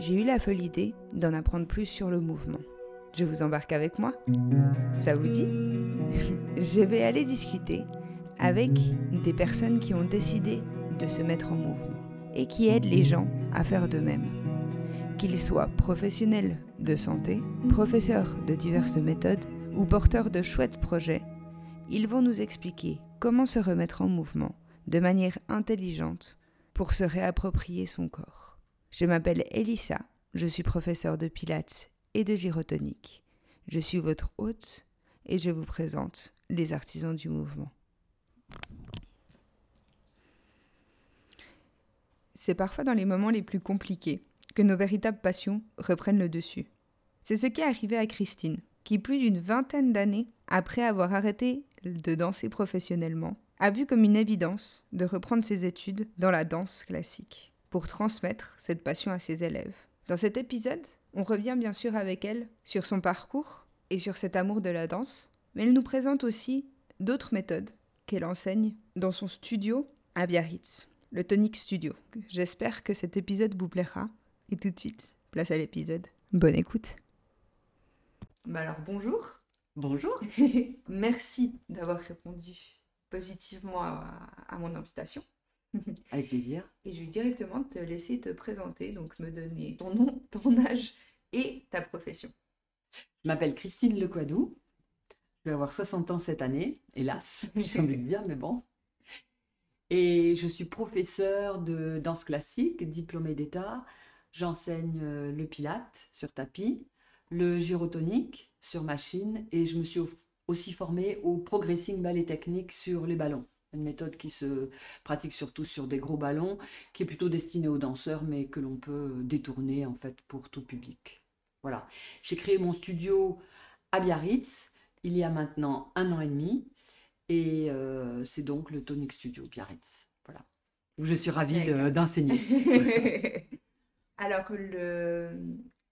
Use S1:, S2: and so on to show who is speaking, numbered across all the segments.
S1: j'ai eu la folle idée d'en apprendre plus sur le mouvement. Je vous embarque avec moi Ça vous dit? Je vais aller discuter avec des personnes qui ont décidé de se mettre en mouvement et qui aident les gens à faire de même. Qu'ils soient professionnels de santé, professeurs de diverses méthodes ou porteurs de chouettes projets, ils vont nous expliquer comment se remettre en mouvement de manière intelligente pour se réapproprier son corps. Je m'appelle Elissa, je suis professeure de pilates et de gyrotonique. Je suis votre hôte et je vous présente les artisans du mouvement. C'est parfois dans les moments les plus compliqués que nos véritables passions reprennent le dessus. C'est ce qui est arrivé à Christine, qui plus d'une vingtaine d'années après avoir arrêté de danser professionnellement, a vu comme une évidence de reprendre ses études dans la danse classique pour transmettre cette passion à ses élèves. Dans cet épisode, on revient bien sûr avec elle sur son parcours et sur cet amour de la danse, mais elle nous présente aussi d'autres méthodes qu'elle enseigne dans son studio à Biarritz, le Tonic Studio. J'espère que cet épisode vous plaira. Et tout de suite, place à l'épisode. Bonne écoute. Bah alors bonjour.
S2: Bonjour.
S1: Merci d'avoir répondu positivement à, mon invitation.
S2: Avec plaisir.
S1: Et je vais directement te laisser te présenter, donc me donner ton nom, ton âge et ta profession.
S2: Je m'appelle Christine Lequadou. Je vais avoir 60 ans cette année, hélas, j'ai envie de dire, mais bon. Et je suis professeure de danse classique, diplômée d'État. J'enseigne euh, le pilate sur tapis, le gyrotonique sur machine et je me suis aussi formée au progressing ballet technique sur les ballons. Une méthode qui se pratique surtout sur des gros ballons, qui est plutôt destinée aux danseurs, mais que l'on peut détourner en fait pour tout public. Voilà. J'ai créé mon studio à Biarritz il y a maintenant un an et demi, et euh, c'est donc le Tonic Studio Biarritz. Voilà. Je suis ravie d'enseigner.
S1: Alors, le,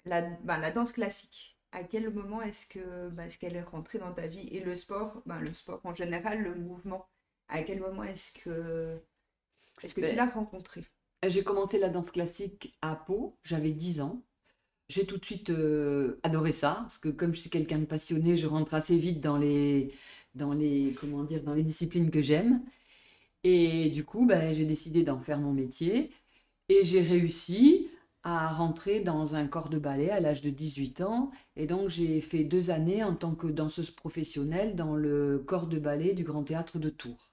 S1: la, ben, la danse classique, à quel moment est-ce que ben, est-ce qu'elle est rentrée dans ta vie? Et le sport ben, le sport en général le mouvement? À quel moment est-ce que est-ce que tu ben, l'as rencontré?
S2: j'ai commencé la danse classique à Pau j'avais 10 ans j'ai tout de suite euh, adoré ça parce que comme je suis quelqu'un de passionné je rentre assez vite dans les dans les comment dire dans les disciplines que j'aime et du coup ben, j'ai décidé d'en faire mon métier et j'ai réussi à rentrer dans un corps de ballet à l'âge de 18 ans. Et donc j'ai fait deux années en tant que danseuse professionnelle dans le corps de ballet du Grand Théâtre de Tours.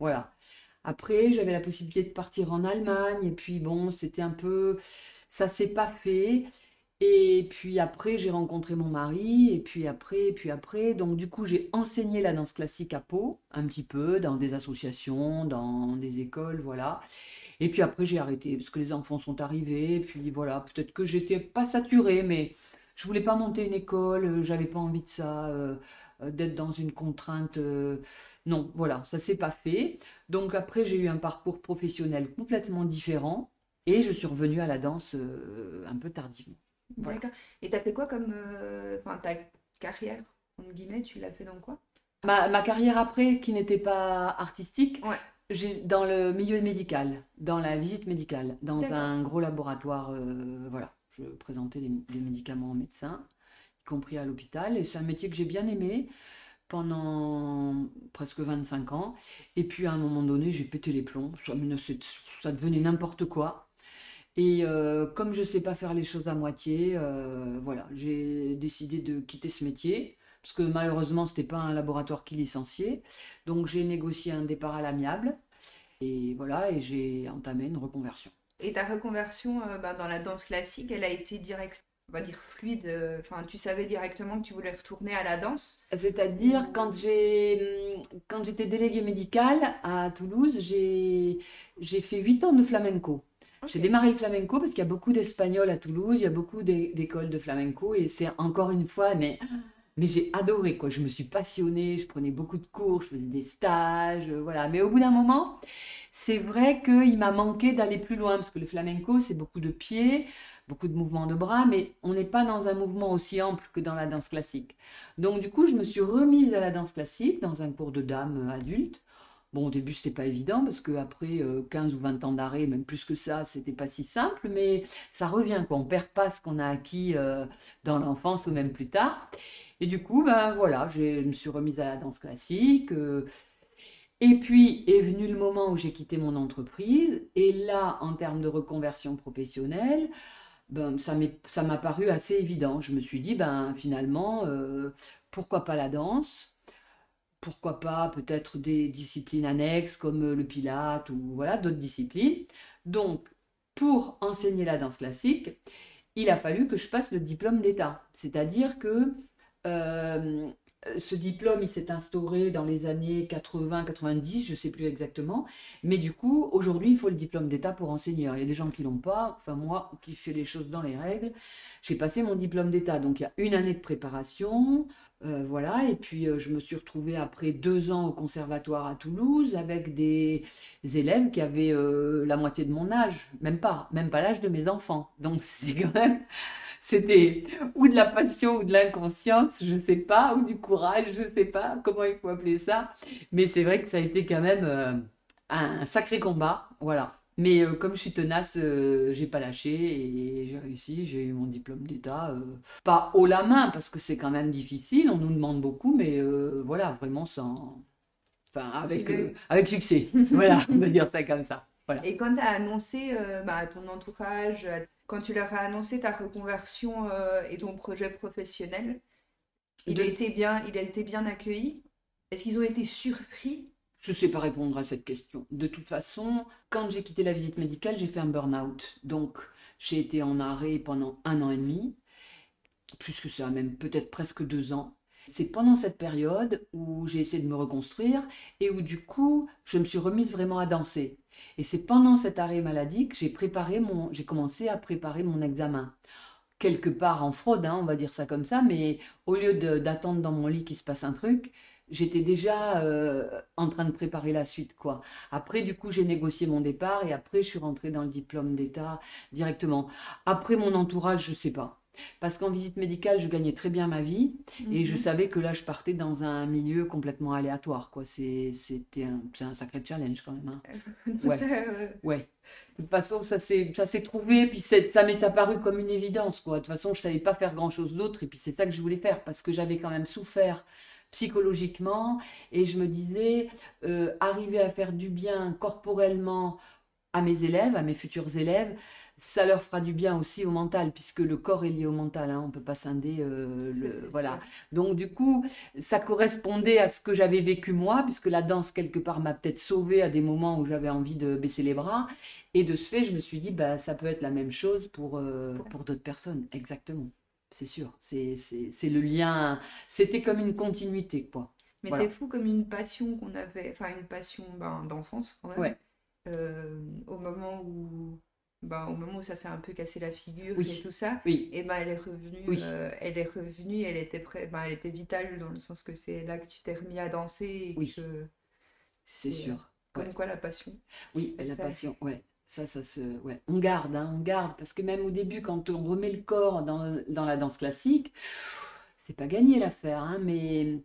S2: Voilà. Après, j'avais la possibilité de partir en Allemagne. Et puis bon, c'était un peu... Ça s'est pas fait. Et puis après, j'ai rencontré mon mari, et puis après, et puis après. Donc du coup, j'ai enseigné la danse classique à Pau, un petit peu, dans des associations, dans des écoles, voilà. Et puis après, j'ai arrêté parce que les enfants sont arrivés. Et puis voilà, peut-être que j'étais pas saturée, mais je voulais pas monter une école, euh, j'avais pas envie de ça, euh, euh, d'être dans une contrainte. Non, voilà, ça s'est pas fait. Donc après, j'ai eu un parcours professionnel complètement différent et je suis revenue à la danse un peu tardivement.
S1: D'accord. Et tu as fait quoi comme. Enfin, ta carrière, entre guillemets, tu l'as fait dans quoi?
S2: Ma, ma, carrière après, qui n'était pas artistique, ouais dans le milieu médical, dans la visite médicale, dans un gros laboratoire. Euh, voilà, je présentais les, médicaments aux médecins, y compris à l'hôpital. Et c'est un métier que j'ai bien aimé pendant presque 25 ans. Et puis à un moment donné, j'ai pété les plombs. Ça, devenait n'importe quoi. Et euh, comme je ne sais pas faire les choses à moitié, euh, voilà, j'ai décidé de quitter ce métier parce que malheureusement, ce n'était pas un laboratoire qui licenciait. Donc j'ai négocié un départ à l'amiable, et voilà, et j'ai entamé une reconversion.
S1: Et ta reconversion euh, ben, dans la danse classique, elle a été directe on va dire fluide, euh, enfin tu savais directement que tu voulais retourner à la danse
S2: C'est-à-dire quand j'ai quand j'étais déléguée médicale à Toulouse, j'ai j'ai fait 8 ans de flamenco. J'ai démarré le flamenco parce qu'il y a beaucoup d'espagnols à Toulouse, il y a beaucoup d'écoles de flamenco et c'est encore une fois mais ah. Mais j'ai adoré, quoi. Je me suis passionnée, je prenais beaucoup de cours, je faisais des stages, euh, voilà. Mais au bout d'un moment, c'est vrai qu'il m'a manqué d'aller plus loin, parce que le flamenco, c'est beaucoup de pieds, beaucoup de mouvements de bras, mais on n'est pas dans un mouvement aussi ample que dans la danse classique. Donc du coup, je me suis remise à la danse classique dans un cours de dames adultes. Bon, au début, c'était pas évident parce qu'après 15 ou 20 ans d'arrêt, même plus que ça, c'était pas si simple, mais ça revient, quoi. On perd pas ce qu'on a acquis dans l'enfance ou même plus tard. Et du coup, ben voilà, je me suis remise à la danse classique. Et puis est venu le moment où j'ai quitté mon entreprise. Et là, en termes de reconversion professionnelle, ben, ça m'a paru assez évident. Je me suis dit, ben finalement, euh, pourquoi pas la danse? Pourquoi pas peut-être des disciplines annexes comme le pilate ou voilà d'autres disciplines. Donc, pour enseigner la danse classique, il a fallu que je passe le diplôme d'État. C'est-à-dire que euh, ce diplôme, il s'est instauré dans les années 80-90, je ne sais plus exactement. Mais du coup, aujourd'hui, il faut le diplôme d'État pour enseigner. il y a des gens qui l'ont pas. Enfin, moi, qui fais les choses dans les règles, j'ai passé mon diplôme d'État. Donc, il y a une année de préparation. Euh, voilà, et puis euh, je me suis retrouvée après deux ans au conservatoire à Toulouse avec des élèves qui avaient euh, la moitié de mon âge, même pas, même pas l'âge de mes enfants. Donc c'est quand même c'était ou de la passion ou de l'inconscience, je sais pas, ou du courage, je sais pas comment il faut appeler ça. Mais c'est vrai que ça a été quand même euh, un sacré combat, voilà. Mais euh, comme je suis tenace, euh, j'ai pas lâché et j'ai réussi. J'ai eu mon diplôme d'État, pas haut la main parce que c'est quand même difficile. On nous demande beaucoup, mais voilà, vraiment sans, enfin avec avec succès. voilà, on va dire ça comme ça. Voilà.
S1: Et quand tu as annoncé bah, à ton entourage, quand tu leur as annoncé ta reconversion euh, et ton projet professionnel, il, a été bien, il a été bien accueilli Est-ce qu'ils ont été surpris?
S2: Je ne sais pas répondre à cette question. De toute façon, quand j'ai quitté la visite médicale, j'ai fait un burn-out. Donc, j'ai été en arrêt pendant un an et demi, plus que ça, même peut-être presque deux ans. C'est pendant cette période où j'ai essayé de me reconstruire et où du coup, je me suis remise vraiment à danser. Et c'est pendant cet arrêt maladie que j'ai préparé mon, j'ai commencé à préparer mon examen. Quelque part en fraude, hein, on va dire ça comme ça, mais au lieu d'attendre dans mon lit qu'il se passe un truc, j'étais déjà euh, en train de préparer la suite, quoi. Après, du coup, j'ai négocié mon départ et après, je suis rentrée dans le diplôme d'État directement. Après, mon entourage, je sais pas. Parce qu'en visite médicale, je gagnais très bien ma vie et je mhm. savais que là, je partais dans un milieu complètement aléatoire. Quoi. C'était un, un sacré challenge quand même. Hein. Euh, ouais. De toute façon, ça s'est trouvé, puis ça m'est apparu comme une évidence. Quoi. De toute façon, je ne savais pas faire grand-chose d'autre et puis c'est ça que je voulais faire parce que j'avais quand même souffert psychologiquement et je me disais, euh, arriver à faire du bien corporellement à mes élèves, à mes futurs élèves, ça leur fera du bien aussi au mental, puisque le corps est lié au mental, hein, on ne peut pas scinder euh, le... Voilà. Donc du coup, ça correspondait à ce que j'avais vécu moi, puisque la danse, quelque part, m'a peut-être sauvé à des moments où j'avais envie de baisser les bras. Et de ce fait, je me suis dit, bah, ça peut être la même chose pour, euh, pour d'autres personnes. Exactement. C'est sûr. C'est le lien. C'était comme une continuité, quoi.
S1: Mais c'est fou comme une passion qu'on avait, enfin une passion ben, d'enfance quand même. Ouais. Euh, au moment où bah, au moment où ça s'est un peu cassé la figure et tout ça, et ben elle est revenue, euh, elle est revenue, elle était prêt, ben, elle était vitale dans le sens que c'est là que tu t'es remis à danser. oui.
S2: C'est sûr.
S1: Comme quoi la passion.
S2: Oui, la passion, ouais. Ça, ça se, ouais. On garde, hein, on garde, parce que même au début, quand on remet le corps dans, dans la danse classique, c'est pas gagné l'affaire, hein, mais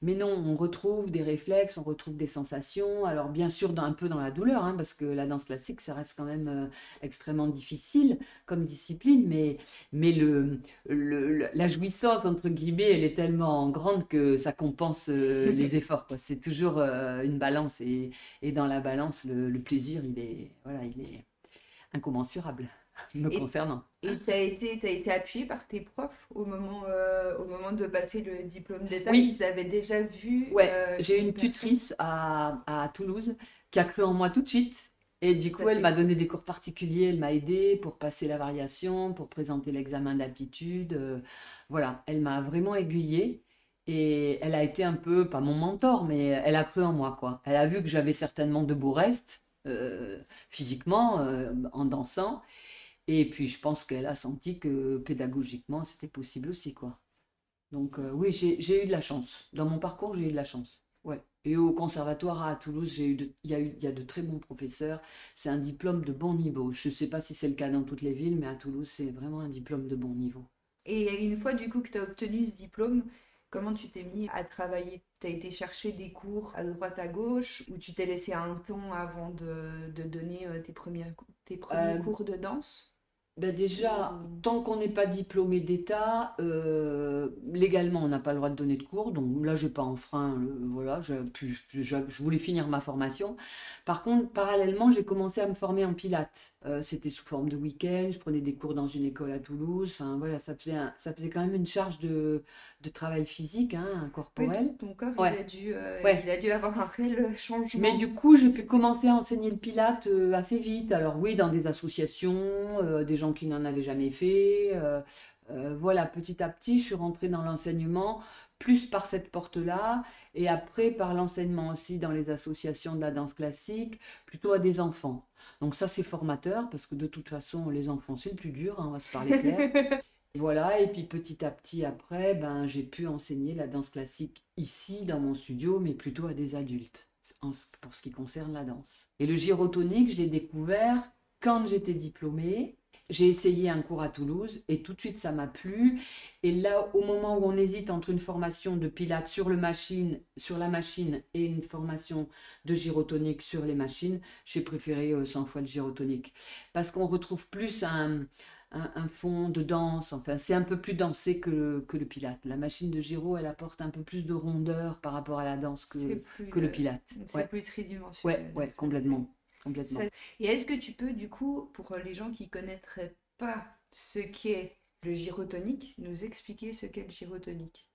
S2: mais non, on retrouve des réflexes, on retrouve des sensations. Alors bien sûr, un peu dans la douleur, hein, parce que la danse classique, ça reste quand même euh, extrêmement difficile comme discipline, mais, mais le, la jouissance, entre guillemets, elle est tellement grande que ça compense euh, les efforts. C'est toujours euh, une balance, et, et, dans la balance, le, le, plaisir, il est, voilà, il est incommensurable me concernant.
S1: Et tu as été, été appuyé par tes profs au moment, euh, au moment de passer le diplôme d'État?
S2: Oui.
S1: Ils avaient déjà vu
S2: Ouais, euh, j'ai une tutrice à, à, Toulouse qui a cru en moi tout de suite. Et du coup, elle m'a donné des cours particuliers, elle m'a aidé pour passer la variation, pour présenter l'examen d'aptitude. Euh, voilà, elle m'a vraiment aiguillée. Et elle a été un peu, pas mon mentor, mais elle a cru en moi, quoi. Elle a vu que j'avais certainement de beaux restes, physiquement, en dansant. Et puis, je pense qu'elle a senti que pédagogiquement, c'était possible aussi, quoi. Donc, euh, oui, j'ai eu de la chance. Dans mon parcours, j'ai eu de la chance. Ouais. Et au conservatoire à Toulouse, j'ai eu il y, a eu, il y a de très bons professeurs. C'est un diplôme de bon niveau. Je ne sais pas si c'est le cas dans toutes les villes, mais à Toulouse, c'est vraiment un diplôme de bon niveau.
S1: Et une fois, du coup, que tu as obtenu ce diplôme, Comment tu t'es mis à travailler? Tu as été chercher des cours à droite à gauche ou tu t'es laissé un temps avant de, de donner euh, tes premiers, tes premiers cours de danse?
S2: Ben déjà, tant qu'on n'est pas diplômé d'État, euh, légalement, on n'a pas le droit de donner de cours. Donc là, je n'ai pas enfreint. voilà, je, je, voulais finir ma formation. Par contre, parallèlement, j'ai commencé à me former en pilates. Euh, c'était sous forme de week-end. Je prenais des cours dans une école à Toulouse. Enfin, voilà, ça faisait, ça faisait quand même une charge de, de travail physique, hein, corporel.
S1: ton corps, il, a dû, euh, il a dû avoir un réel changement.
S2: Mais du coup, j'ai pu commencer à enseigner le pilate assez vite. Alors oui, dans des associations, des gens qui n'en avaient jamais fait. Euh, euh, voilà, petit à petit, je suis rentrée dans l'enseignement, plus par cette porte-là, et après par l'enseignement aussi dans les associations de la danse classique, plutôt à des enfants. Donc ça, c'est formateur, parce que de toute façon, les enfants, c'est le plus dur, hein, on va se parler clair. voilà, et puis petit à petit, après, ben, j'ai pu enseigner la danse classique ici, dans mon studio, mais plutôt à des adultes, pour ce qui concerne la danse. Et le gyrotonique, je l'ai découvert quand j'étais diplômée, j'ai essayé un cours à Toulouse et tout de suite ça m'a plu. Et là, au moment où on hésite entre une formation de pilates sur, le machine, sur la machine et une formation de gyrotonique sur les machines, j'ai préféré 100 euh, fois le gyrotonique. Parce qu'on retrouve plus un, un, fond de danse, enfin c'est un peu plus dansé que le, que le pilate. La machine de gyro, elle apporte un peu plus de rondeur par rapport à la danse que, que le euh, pilate.
S1: C'est plus tridimensionnel.
S2: Ouais, ouais complètement. Complètement.
S1: Et est-ce que tu peux, du coup, pour les gens qui connaîtraient pas ce qu'est le gyrotonique, nous expliquer ce qu'est le gyrotonique?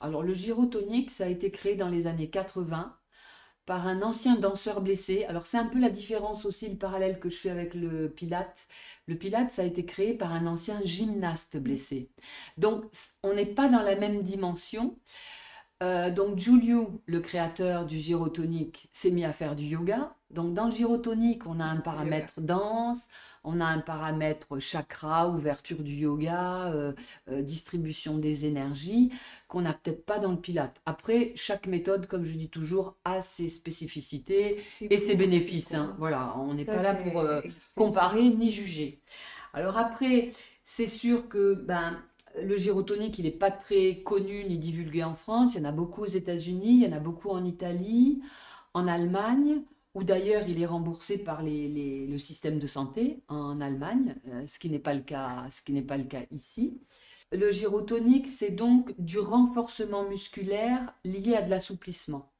S2: Alors, le gyrotonique, ça a été créé dans les années 80 par un ancien danseur blessé. Alors c'est un peu la différence aussi, le parallèle que je fais avec le Pilate. Le Pilate, ça a été créé par un ancien gymnaste blessé. Donc on n'est pas dans la même dimension. Euh, donc Giulio, le créateur du gyrotonique, s'est mis à faire du yoga. Donc dans le gyrotonique, on a un paramètre danse, on a un paramètre chakra, ouverture du yoga, euh, euh, distribution des énergies, qu'on n'a peut-être pas dans le pilate. Après, chaque méthode, comme je dis toujours, a ses spécificités et ses bénéfices. Hein. Voilà, on n'est pas là pour comparer ni juger. Alors après, c'est sûr que ben, le gyrotonique, il n'est pas très connu ni divulgué en France. Il y en a beaucoup aux États-Unis, il y en a beaucoup en Italie, en Allemagne, où d'ailleurs il est remboursé par le système de santé en Allemagne, euh, ce qui n'est pas le cas, ce qui n'est pas le cas ici. Le gyrotonique, c'est donc du renforcement musculaire lié à de l'assouplissement.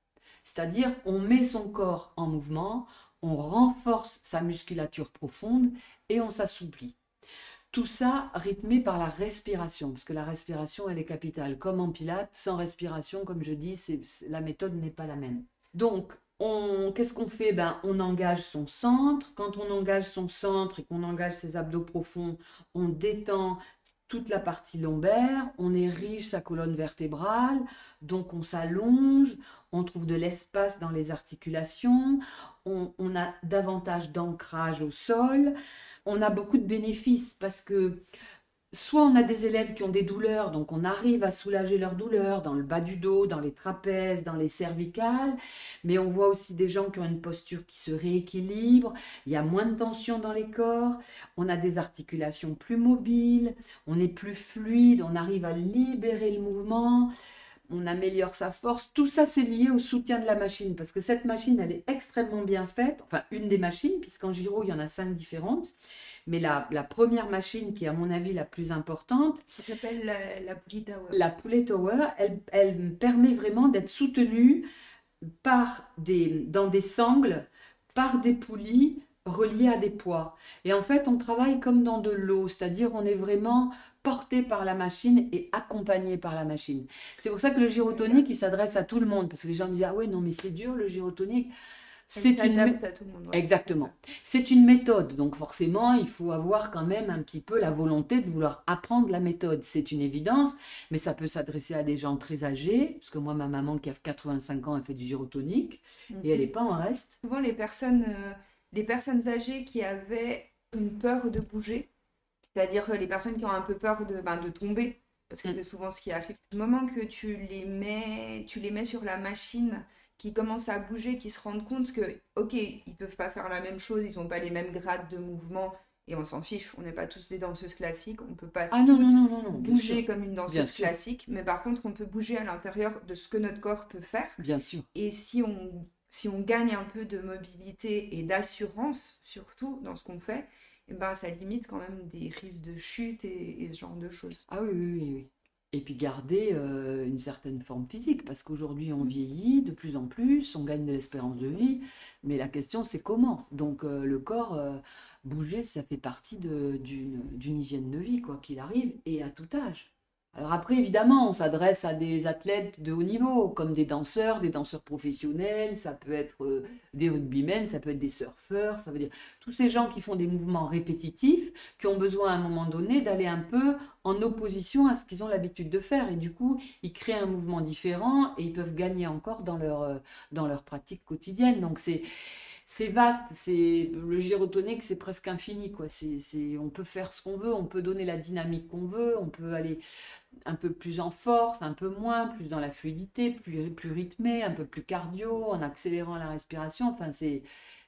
S2: C'est-à-dire, on met son corps en mouvement, on renforce sa musculature profonde et on s'assouplit. Tout ça rythmé par la respiration, parce que la respiration, elle est capitale. Comme en pilates, sans respiration, comme je dis, la méthode n'est pas la même. Donc, qu'est-ce qu'on fait? Ben, On engage son centre. Quand on engage son centre et qu'on engage ses abdos profonds, on détend toute la partie lombaire, on érige sa colonne vertébrale, donc on s'allonge, on trouve de l'espace dans les articulations, on a davantage d'ancrage au sol on a beaucoup de bénéfices parce que soit on a des élèves qui ont des douleurs, donc on arrive à soulager leurs douleurs dans le bas du dos, dans les trapèzes, dans les cervicales, mais on voit aussi des gens qui ont une posture qui se rééquilibre, il y a moins de tension dans les corps, on a des articulations plus mobiles, on est plus fluide, on arrive à libérer le mouvement on améliore sa force. Tout ça, c'est lié au soutien de la machine, parce que cette machine, elle est extrêmement bien faite. Enfin, une des machines, puisqu'en Giro, il y en a cinq différentes. Mais la, première machine, qui est à mon avis la plus importante,
S1: qui s'appelle la, la Poulet Tower.
S2: La Poulet Tower, elle, elle permet vraiment d'être soutenue par des, dans des sangles, par des poulies reliées à des poids. Et en fait, on travaille comme dans de l'eau, c'est-à-dire on est vraiment porté par la machine et accompagné par la machine. C'est pour ça que le gyrotonique, il s'adresse à tout le monde. Parce que les gens me disent, ah ouais, non, mais c'est dur le gyrotonique.
S1: C'est une à tout le monde.
S2: Exactement. C'est une méthode, donc forcément, il faut avoir quand même un petit peu la volonté de vouloir apprendre la méthode. C'est une évidence, mais ça peut s'adresser à des gens très âgés, parce que moi, ma maman qui a 85 ans, elle fait du gyrotonique et elle n'est mhm. pas en reste.
S1: Souvent, les personnes, euh, les personnes âgées qui avaient une peur de bouger, c'est-à-dire les personnes qui ont un peu peur de, ben, de tomber, parce que mm. c'est souvent ce qui arrive. Du moment que tu les mets, tu les mets sur la machine, qui commencent à bouger, qui se rendent compte que, ok, ils peuvent pas faire la même chose, ils n'ont pas les mêmes grades de mouvement Et on s'en fiche, on n'est pas tous des danseuses classiques, on peut pas
S2: Ah non, non, non,
S1: bouger comme une danseuse classique, mais par contre on peut bouger à l'intérieur de ce que notre corps peut faire.
S2: Bien sûr.
S1: Et si on, si on gagne un peu de mobilité et d'assurance, surtout dans ce qu'on fait, eh ben, ça limite quand même des risques de chute et, et ce genre de choses.
S2: Ah oui, oui, oui, oui. Et puis garder euh, une certaine forme physique, parce qu'aujourd'hui on vieillit de plus en plus, on gagne de l'espérance de vie, mais la question c'est comment. Donc euh, le corps, euh, bouger, ça fait partie d'une hygiène de vie, quoi qu'il arrive, et à tout âge. Alors après, évidemment, on s'adresse à des athlètes de haut niveau, comme des danseurs, des danseurs professionnels, ça peut être euh, des rugbymen, ça peut être des surfeurs, ça veut dire tous ces gens qui font des mouvements répétitifs, qui ont besoin à un moment donné d'aller un peu en opposition à ce qu'ils ont l'habitude de faire. Et du coup, ils créent un mouvement différent et ils peuvent gagner encore dans leur, euh, dans leur pratique quotidienne. Donc c'est c'est vaste, c'est le gyrotonique, c'est presque infini quoi. C'est, c'est, on peut faire ce qu'on veut, on peut donner la dynamique qu'on veut, on peut aller un peu plus en force, un peu moins, plus dans la fluidité, plus, plus rythmé, un peu plus cardio, en accélérant la respiration. Enfin, c'est,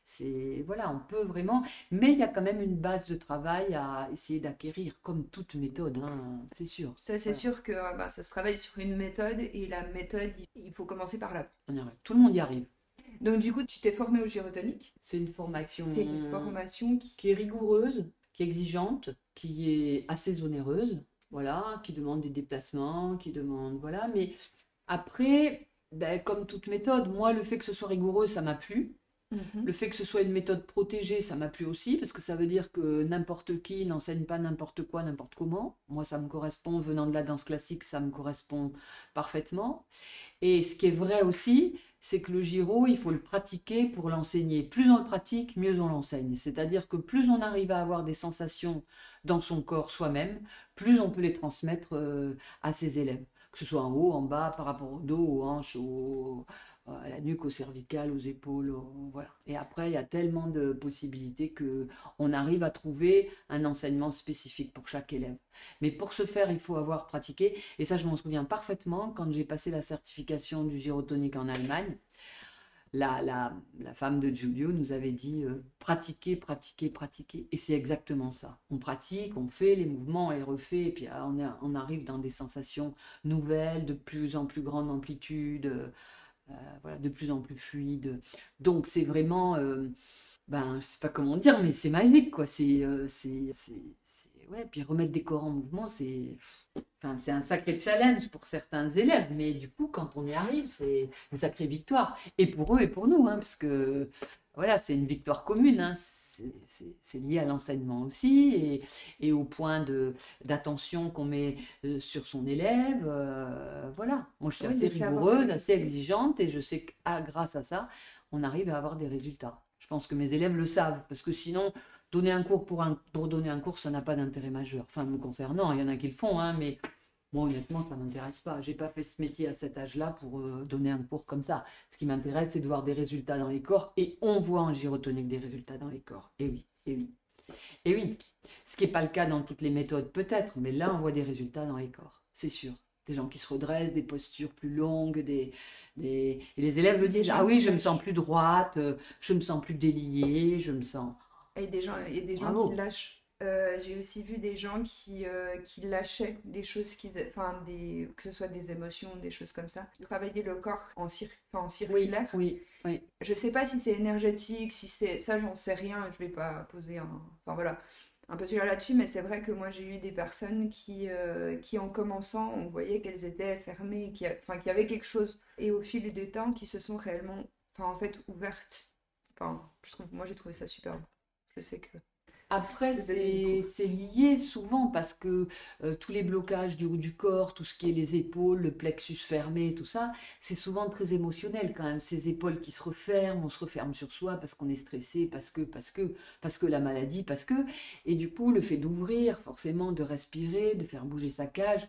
S2: c'est, voilà, on peut vraiment, mais il y a quand même une base de travail à essayer d'acquérir, comme toute méthode, hein, c'est sûr.
S1: Ça, c'est
S2: Voilà.
S1: sûr que euh, bah, ça se travaille sur une méthode et la méthode, il faut commencer par là.
S2: Tout le monde y arrive.
S1: Donc, du coup, tu t'es formé au gyrotonique.
S2: C'est une formation
S1: C'est une formation qui.
S2: qui est rigoureuse, qui est exigeante, qui est assez onéreuse, voilà, qui demande des déplacements, qui demande, voilà. Mais après, ben, comme toute méthode, moi, le fait que ce soit rigoureux, ça m'a plu.
S1: Mhm.
S2: Le fait que ce soit une méthode protégée, ça m'a plu aussi, parce que ça veut dire que n'importe qui n'enseigne pas n'importe quoi, n'importe comment. Moi, ça me correspond, venant de la danse classique, ça me correspond parfaitement. Et ce qui est vrai aussi, c'est que le gyro, il faut le pratiquer pour l'enseigner. Plus on le pratique, mieux on l'enseigne. C'est-à-dire que plus on arrive à avoir des sensations dans son corps soi-même, plus on peut les transmettre euh, à ses élèves. Que ce soit en haut, en bas, par rapport au dos, aux hanches, au- à la nuque, au cervical, aux épaules, au- voilà. Et après, il y a tellement de possibilités que on arrive à trouver un enseignement spécifique pour chaque élève. Mais pour ce faire, il faut avoir pratiqué. Et ça, je m'en souviens parfaitement quand j'ai passé la certification du gyrotonique en Allemagne. La, la, la femme de Giulio nous avait dit euh, pratiquer, pratiquer, pratiquer. Et c'est exactement ça. On pratique, on fait les mouvements, on les refait, et puis ah, on, arrive dans des sensations nouvelles, de plus en plus grande amplitude, euh, voilà, de plus en plus fluide. Donc c'est vraiment, euh, ben, je sais pas comment dire, mais c'est magique, quoi. C'est, euh, c'est- ouais. Puis remettre des corps en mouvement, c'est, enfin, c'est un sacré challenge pour certains élèves, mais du coup, quand on y arrive, c'est une sacrée victoire. Et pour eux et pour nous, hein, parce que voilà, c'est une victoire commune. hein. C'est, lié à l'enseignement aussi et, et au point d'attention qu'on met euh, sur son élève. euh, voilà. Moi, je suis
S1: Oui,
S2: assez rigoureuse, assez exigeante et je sais que ah, grâce à ça, on arrive à avoir des résultats. Je pense que mes élèves le savent parce que sinon, donner un cours pour, donner un cours, ça n'a pas d'intérêt majeur. Enfin, me concernant, il y en a qui le font, hein, mais moi, honnêtement, ça ne m'intéresse pas. J'ai pas fait ce métier à cet âge-là pour euh, donner un cours comme ça. Ce qui m'intéresse, c'est de voir des résultats dans les corps et on voit en gyrotonique des résultats dans les corps. Et oui, et oui. Et oui, ce qui n'est pas le cas dans toutes les méthodes, peut-être, mais là, on voit des résultats dans les corps, c'est sûr. Des gens qui se redressent, des postures plus longues, des, et les élèves le disent, ah oui, je me sens plus droite, euh, je me sens plus déliée, je me sens...
S1: Et des gens, et des gens
S2: Bravo.
S1: qui lâchent. Euh, j'ai aussi vu des gens qui, euh, qui lâchaient des choses qu'ils, enfin des, que ce soit des émotions, des choses comme ça. Travailler le corps en, cir- en
S2: Oui,
S1: circulaire.
S2: oui, oui.
S1: Je sais pas si c'est énergétique, si c'est ça, j'en sais rien. Je vais pas poser un, enfin voilà, un peu là-dessus, mais c'est vrai que moi j'ai eu des personnes qui, euh, qui en commençant, on voyait qu'elles étaient fermées, qui, a- enfin qu'il y avait quelque chose, et au fil des temps, qui se sont réellement, enfin en fait ouvertes. Enfin, je trouve, moi j'ai trouvé ça superbe. Je sais que.
S2: Après,
S1: c'est
S2: lié souvent parce que euh, tous les blocages du haut du corps, tout ce qui est les épaules, le plexus fermé, tout ça, c'est souvent très émotionnel quand même. Ces épaules qui se referment, on se referme sur soi parce qu'on est stressé, parce que, parce que, parce que la maladie, parce que. Et du coup, le fait d'ouvrir, forcément, de respirer, de faire bouger sa cage,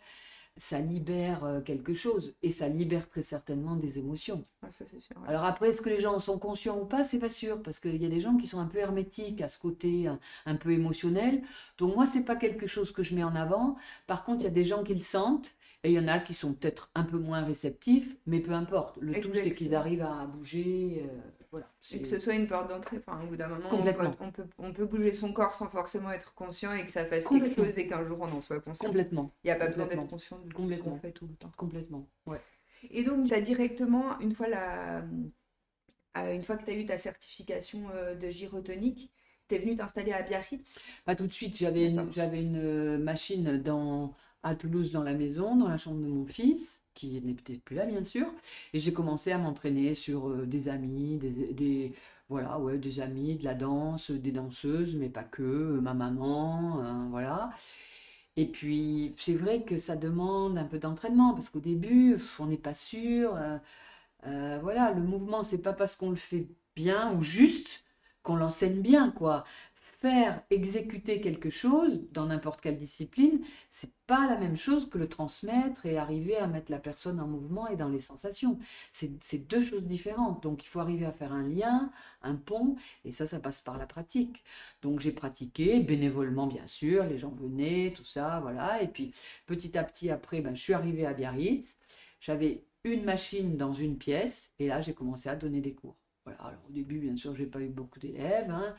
S2: ça libère euh, quelque chose et ça libère très certainement des émotions.
S1: Ah, ça c'est sûr. ouais.
S2: Alors après, est-ce que les gens en sont conscients ou pas? C'est pas sûr, parce qu'il y a des gens qui sont un peu hermétiques à ce côté un, un peu émotionnel. Donc moi, c'est pas quelque chose que je mets en avant. Par contre, il y a des gens qui le sentent, et il y en a qui sont peut-être un peu moins réceptifs, mais peu importe. Le tout, c'est qu'ils arrivent à bouger. euh, voilà.
S1: Et que ce soit une porte d'entrée, enfin, au bout d'un moment. On, peut, on, peut, bouger son corps sans forcément être conscient et que ça fasse quelque chose et qu'un jour on en soit conscient.
S2: Complètement.
S1: Il n'y a pas besoin d'être conscient de tout ce qu'on fait tout le temps.
S2: Complètement, ouais.
S1: Et donc, tu as directement, une fois, la, euh, une fois que tu as eu ta certification euh, de gyrotonique, tu es venu t'installer à Biarritz?
S2: Pas tout de suite. J'avais une, une euh, machine dans, à Toulouse dans la maison, dans la chambre de mon fils, qui n'est peut-être plus là, bien sûr. Et j'ai commencé à m'entraîner sur des amis, des, des, voilà, ouais, des amis, de la danse, des danseuses, mais pas que, ma maman, hein, voilà. Et puis, c'est vrai que ça demande un peu d'entraînement, parce qu'au début, on n'est pas sûr. Euh, voilà, le mouvement, c'est pas parce qu'on le fait bien ou juste qu'on l'enseigne bien, quoi. Faire exécuter quelque chose dans n'importe quelle discipline, c'est pas la même chose que le transmettre et arriver à mettre la personne en mouvement et dans les sensations. C'est deux choses différentes. Donc il faut arriver à faire un lien, un pont, et ça, ça passe par la pratique. Donc j'ai pratiqué bénévolement, bien sûr, les gens venaient, tout ça, voilà. Et puis petit à petit, après, ben, je suis arrivée à Biarritz. J'avais une machine dans une pièce, et là j'ai commencé à donner des cours. Voilà. Alors, au début, bien sûr, j'ai pas eu beaucoup d'élèves, hein.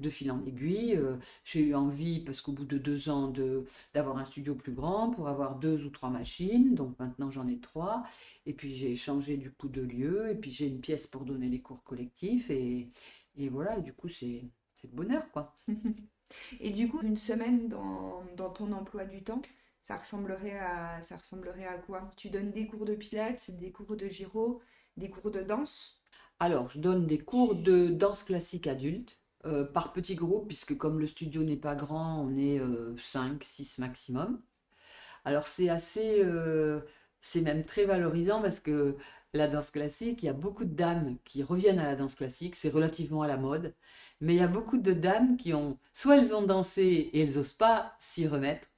S2: de fil en aiguille. Euh, j'ai eu envie, parce qu'au bout de deux ans, d'avoir un studio plus grand pour avoir deux ou trois machines. Donc maintenant, j'en ai trois. Et puis j'ai changé du coup de lieu, et puis j'ai une pièce pour donner des cours collectifs. Et, et voilà, et du coup, c'est le bonheur, quoi.
S1: et du coup, une semaine dans, dans ton emploi du temps, ça ressemblerait à, ça ressemblerait à quoi? Tu donnes des cours de pilates, des cours de gyro, des cours de danse?
S2: Alors, je donne des cours de danse classique adulte euh, par petits groupes, puisque comme le studio n'est pas grand, on est 5, euh, 6 maximum. Alors, c'est assez. Euh, c'est même très valorisant parce que la danse classique, il y a beaucoup de dames qui reviennent à la danse classique, c'est relativement à la mode, mais il y a beaucoup de dames qui ont, soit elles ont dansé et elles n'osent pas s'y remettre,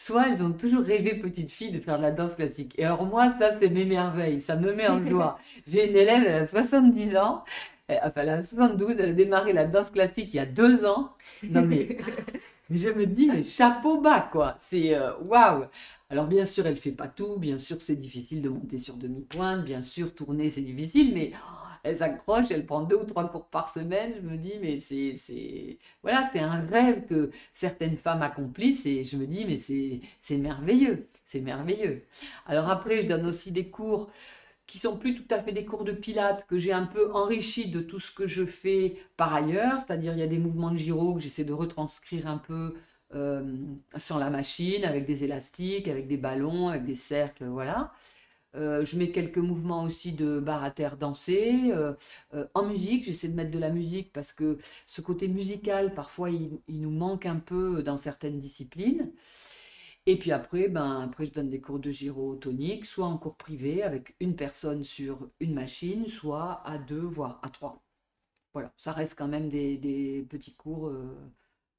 S2: soit elles ont toujours rêvé petite fille de faire de la danse classique. Et alors moi, ça, c'est mes merveilles, ça me met en joie. J'ai une élève, elle a 70 ans, enfin elle a 72, elle a démarré la danse classique il y a deux ans. Non mais, je me dis, mais chapeau bas, quoi. C'est euh, waouh. Alors bien sûr, elle fait pas tout, bien sûr, c'est difficile de monter sur demi-pointe, bien sûr, tourner, c'est difficile, mais elle s'accroche, elle prend deux ou trois cours par semaine. Je me dis, mais c'est, c'est, voilà, c'est un rêve que certaines femmes accomplissent et je me dis, mais c'est, c'est merveilleux, c'est merveilleux. Alors après, je donne aussi des cours qui sont plus tout à fait des cours de pilates, que j'ai un peu enrichi de tout ce que je fais par ailleurs, c'est-à-dire il y a des mouvements de gyro que j'essaie de retranscrire un peu euh, sans la machine, avec des élastiques, avec des ballons, avec des cercles, voilà. Euh, je mets quelques mouvements aussi de barre à terre dansée. Euh, euh, en musique, j'essaie de mettre de la musique parce que ce côté musical, parfois, il, nous manque un peu dans certaines disciplines. Et puis après, ben, après, je donne des cours de gyrotonique, soit en cours privé avec une personne sur une machine, soit à deux, voire à trois. Voilà, ça reste quand même des, petits cours,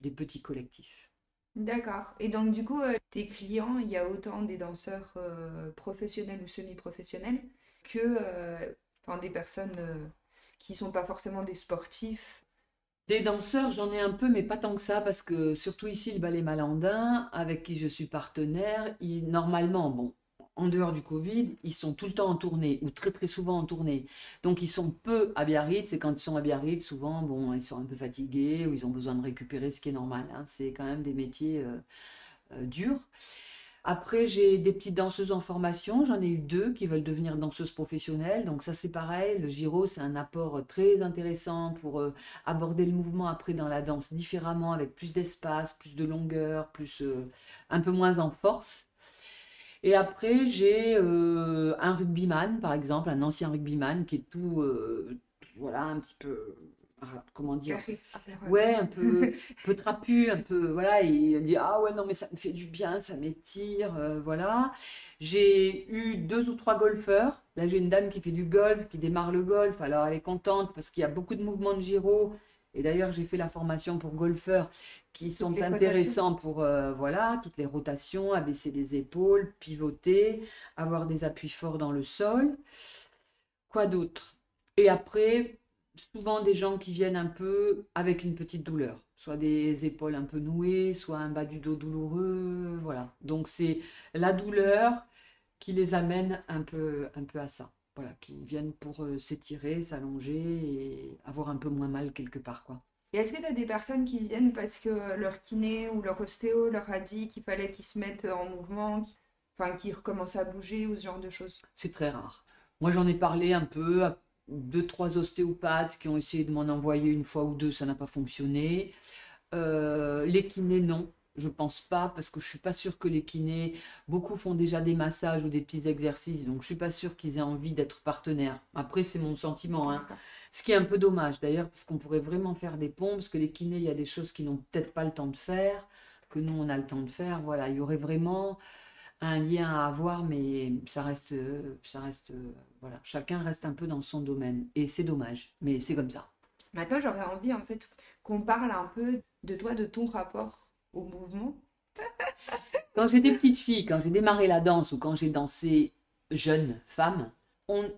S2: des petits collectifs.
S1: D'accord. Et donc, du coup, euh, tes clients, il y a autant des danseurs euh, professionnels ou semi-professionnels que euh, des personnes qui sont pas forcément des sportifs?
S2: Des danseurs, j'en ai un peu, mais pas tant que ça, parce que surtout ici, le ballet malandin, avec qui je suis partenaire, il, normalement, bon, en dehors du Covid, ils sont tout le temps en tournée ou très très souvent en tournée. Donc ils sont peu à Biarritz et quand ils sont à Biarritz, souvent, bon, ils sont un peu fatigués ou ils ont besoin de récupérer, ce qui est normal. Hein. C'est quand même des métiers euh, euh, durs. Après, j'ai des petites danseuses en formation. J'en ai eu deux qui veulent devenir danseuses professionnelles. Donc ça, c'est pareil. Le giro, c'est un apport très intéressant pour euh, aborder le mouvement après dans la danse différemment, avec plus d'espace, plus de longueur, plus un peu moins en force. Et après, j'ai euh, un rugbyman, par exemple, un ancien rugbyman qui est tout, euh, voilà, un petit peu, comment dire, ouais, un peu, peu trapu, un peu, voilà, et il dit ah ouais non mais ça me fait du bien, ça m'étire, euh, voilà. J'ai eu deux ou trois golfeurs. Là, j'ai une dame qui fait du golf, qui démarre le golf. Alors, elle est contente parce qu'il y a beaucoup de mouvements de gyro. Et d'ailleurs, j'ai fait la formation pour golfeurs qui sont intéressants pour euh, voilà toutes les rotations, abaisser les épaules, pivoter, avoir des appuis forts dans le sol. Quoi d'autre? Et après, souvent des gens qui viennent un peu avec une petite douleur, soit des épaules un peu nouées, soit un bas du dos douloureux, voilà. Donc c'est la douleur qui les amène un peu, un peu à ça. Voilà, qui viennent pour euh, s'étirer, s'allonger et avoir un peu moins mal quelque part, quoi.
S1: Et est-ce que tu as des personnes qui viennent parce que leur kiné ou leur ostéo leur a dit qu'il fallait qu'ils se mettent en mouvement, enfin qu'ils recommencent à bouger ou ce genre de choses?
S2: C'est très rare. Moi, j'en ai parlé un peu à deux, trois ostéopathes qui ont essayé de m'en envoyer une fois ou deux, ça n'a pas fonctionné. Euh, les kinés, non. Je pense pas parce que je suis pas sûre que les kinés, beaucoup font déjà des massages ou des petits exercices, donc je suis pas sûre qu'ils aient envie d'être partenaires. Après, c'est mon sentiment. Hein. Ce qui est un peu dommage d'ailleurs, parce qu'on pourrait vraiment faire des ponts, parce que les kinés, il y a des choses qu'ils n'ont peut-être pas le temps de faire, que nous, on a le temps de faire. Voilà, il y aurait vraiment un lien à avoir, mais ça reste, ça reste, voilà, chacun reste un peu dans son domaine. Et c'est dommage, mais c'est comme ça.
S1: Maintenant, j'aurais envie en fait qu'on parle un peu de toi, de ton rapport au mouvement.
S2: quand j'étais petite fille, quand j'ai démarré la danse ou quand j'ai dansé jeune femme,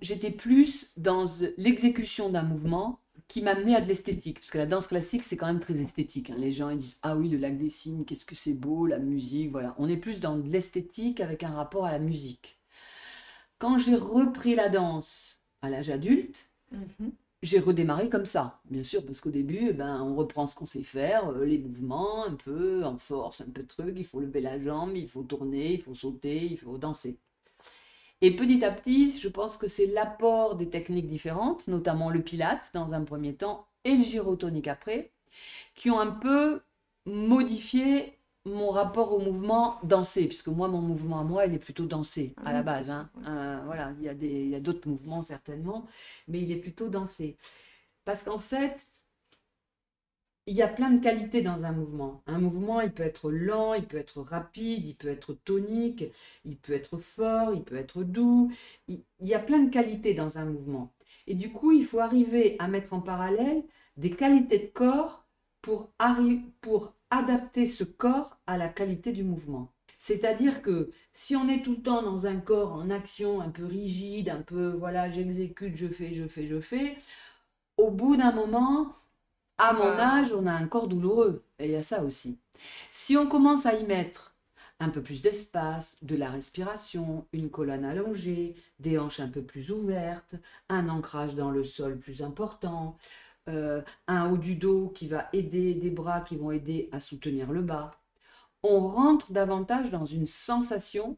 S2: j'étais plus dans l'exécution d'un mouvement qui m'amenait à de l'esthétique. Parce que la danse classique, c'est quand même très esthétique. Hein. Les gens ils disent Ah oui, le lac des signes, qu'est-ce que c'est beau, la musique, voilà. On est plus dans de l'esthétique avec un rapport à la musique. Quand j'ai repris la danse à l'âge adulte, mhm. J'ai redémarré comme ça, bien sûr, parce qu'au début, eh ben, on reprend ce qu'on sait faire, euh, les mouvements, un peu en force, un peu de truc, il faut lever la jambe, il faut tourner, il faut sauter, il faut danser. Et petit à petit, je pense que c'est l'apport des techniques différentes, notamment le pilate dans un premier temps et le gyrotonique après, qui ont un peu modifié mon rapport au mouvement dansé, puisque moi, mon mouvement à moi, il est plutôt dansé à la base. Hein. Euh, voilà, il y a d'autres mouvements certainement, mais il est plutôt dansé. Parce qu'en fait, il y a plein de qualités dans un mouvement. Un mouvement, il peut être lent, il peut être rapide, il peut être tonique, il peut être fort, il peut être doux. Il, y a plein de qualités dans un mouvement. Et du coup, il faut arriver à mettre en parallèle des qualités de corps pour, pour adapter ce corps à la qualité du mouvement. C'est-à-dire que si on est tout le temps dans un corps en action un peu rigide, un peu voilà, j'exécute, je fais, je fais, je fais, au bout d'un moment, à mon âge, on a un corps douloureux. Et il y a ça aussi. Si on commence à y mettre un peu plus d'espace, de la respiration, une colonne allongée, des hanches un peu plus ouvertes, un ancrage dans le sol plus important, euh, un haut du dos qui va aider, des bras qui vont aider à soutenir le bas, on rentre davantage dans une sensation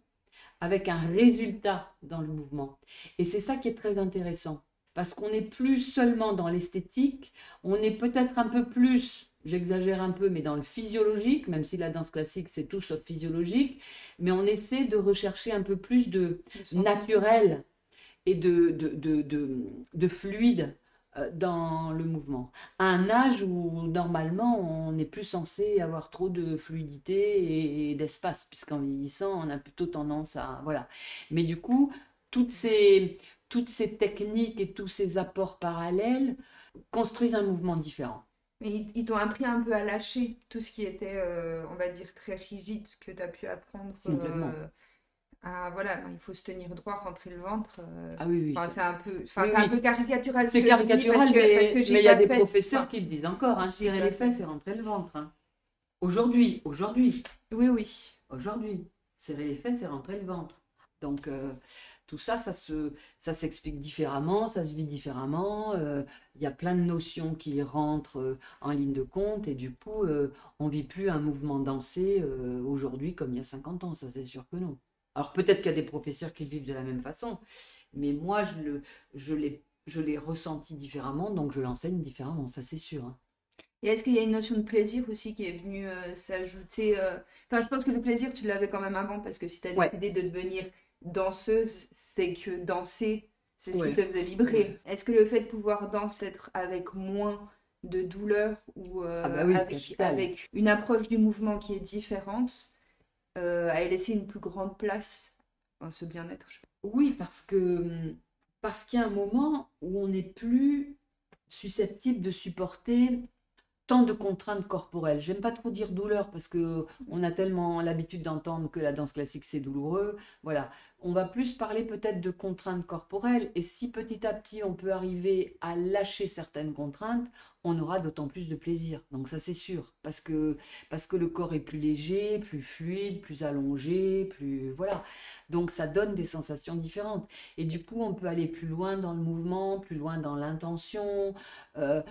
S2: avec un résultat dans le mouvement. Et c'est ça qui est très intéressant. Parce qu'on n'est plus seulement dans l'esthétique, on est peut-être un peu plus, j'exagère un peu, mais dans le physiologique, même si la danse classique c'est tout sauf physiologique, mais on essaie de rechercher un peu plus de naturel et de, de, fluide. euh, dans le mouvement. À un âge où normalement on n'est plus censé avoir trop de fluidité et d'espace, puisqu'en vieillissant on a plutôt tendance à... Voilà. Mais du coup, toutes ces, toutes ces techniques et tous ces apports parallèles construisent un mouvement différent.
S1: Mais ils, t'ont appris un peu à lâcher tout ce qui était, euh, on va dire, très rigide que tu as pu apprendre. Euh, à, voilà, ben, il faut se tenir droit, rentrer le ventre.
S2: Euh, ah oui, oui.
S1: C'est un peu, un peu caricatural.
S2: C'est caricatural, mais il y a des professeurs qui le disent encore. Hein, tirer les fesses et rentrer le ventre. Hein. Aujourd'hui, aujourd'hui.
S1: Oui, oui.
S2: Aujourd'hui, serrer les fesses et rentrer le ventre. Donc, tout ça, ça se, ça s'explique différemment, ça se vit différemment. Euh, il y a plein de notions qui rentrent euh, en ligne de compte et du coup, euh, on vit plus un mouvement dansé aujourd'hui comme il y a 50 ans, ça c'est sûr que non. Alors peut-être qu'il y a des professeurs qui vivent de la même façon, mais moi je le, je l'ai, je l'ai ressenti différemment, donc je l'enseigne différemment, ça c'est sûr. Hein.
S1: Et est-ce qu'il y a une notion de plaisir aussi qui est venue s'ajouter Enfin, je pense que le plaisir, tu l'avais quand même avant, parce que si tu as décidé de devenir danseuse, c'est que danser, c'est ce qui te faisait vibrer. Est-ce que le fait de pouvoir danser être avec moins de douleur ou euh, ah bah avec, une approche du mouvement qui est différente euh, a laissé une plus grande place à ce bien-être
S2: Oui, parce que parce qu'il y a un moment où on n'est plus susceptible de supporter tant de contraintes corporelles. J'aime pas trop dire douleur parce que on a tellement l'habitude d'entendre que la danse classique c'est douloureux. Voilà, on va plus parler peut-être de contraintes corporelles et si petit à petit on peut arriver à lâcher certaines contraintes, on aura d'autant plus de plaisir. Donc ça c'est sûr parce que parce que le corps est plus léger, plus fluide, plus allongé, plus voilà. Donc ça donne des sensations différentes et du coup on peut aller plus loin dans le mouvement, plus loin dans l'intention. Euh,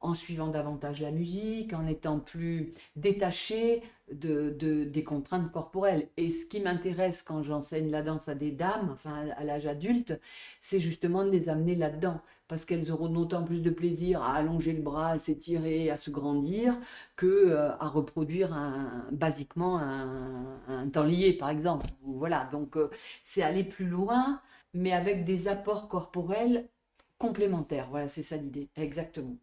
S2: en suivant davantage la musique, en étant plus détaché de, des contraintes corporelles. Et ce qui m'intéresse quand j'enseigne la danse à des dames, enfin à l'âge adulte, c'est justement de les amener là-dedans. Parce qu'elles auront d'autant plus de plaisir à allonger le bras, à s'étirer, à se grandir, que euh, à reproduire un, basiquement un, un lié, par exemple. Voilà, donc euh, c'est aller plus loin, mais avec des apports corporels complémentaires. Voilà, c'est ça l'idée, exactement.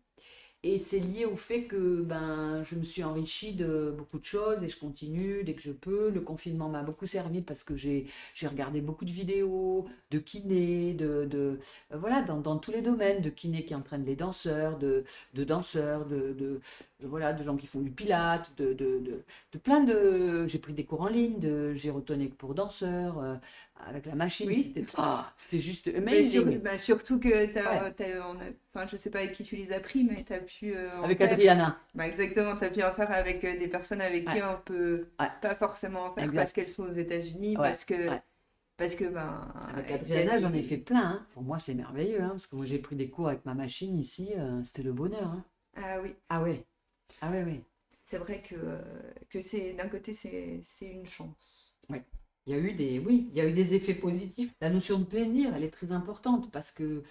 S2: Et c'est lié au fait que ben, je me suis enrichie de beaucoup de choses et je continue dès que je peux. Le confinement m'a beaucoup servi parce que j'ai regardé beaucoup de vidéos de kinés, de, voilà, dans, tous les domaines, de kinés qui entraînent les danseurs, de, danseurs, de, voilà, de gens qui font du pilate, de, de, de, plein de... J'ai pris des cours en ligne de gyrotonique pour danseurs, euh, avec la machine.
S1: Ah,
S2: c'était juste
S1: amazing. Bah, surtout que tu as, enfin, je sais pas avec qui tu les as pris, mais tu as pu.
S2: Euh, avec Adriana.
S1: Bah, exactement, tu as pu en faire avec euh, des personnes avec qui on peut pas forcément en faire parce qu'elles sont aux États-Unis, parce que. Parce que ben.
S2: Avec Adriana, j'en ai fait plein. Hein. Pour moi, c'est merveilleux. Hein, parce que moi, j'ai pris des cours avec ma machine ici. Euh, c'était le bonheur. Hein.
S1: Ah oui.
S2: Ah ouais. Ah ouais, oui.
S1: C'est vrai que, que c'est d'un côté, c'est une chance.
S2: Oui. Il y a eu des, oui, il y a eu des effets positifs. La notion de plaisir, elle est très importante parce que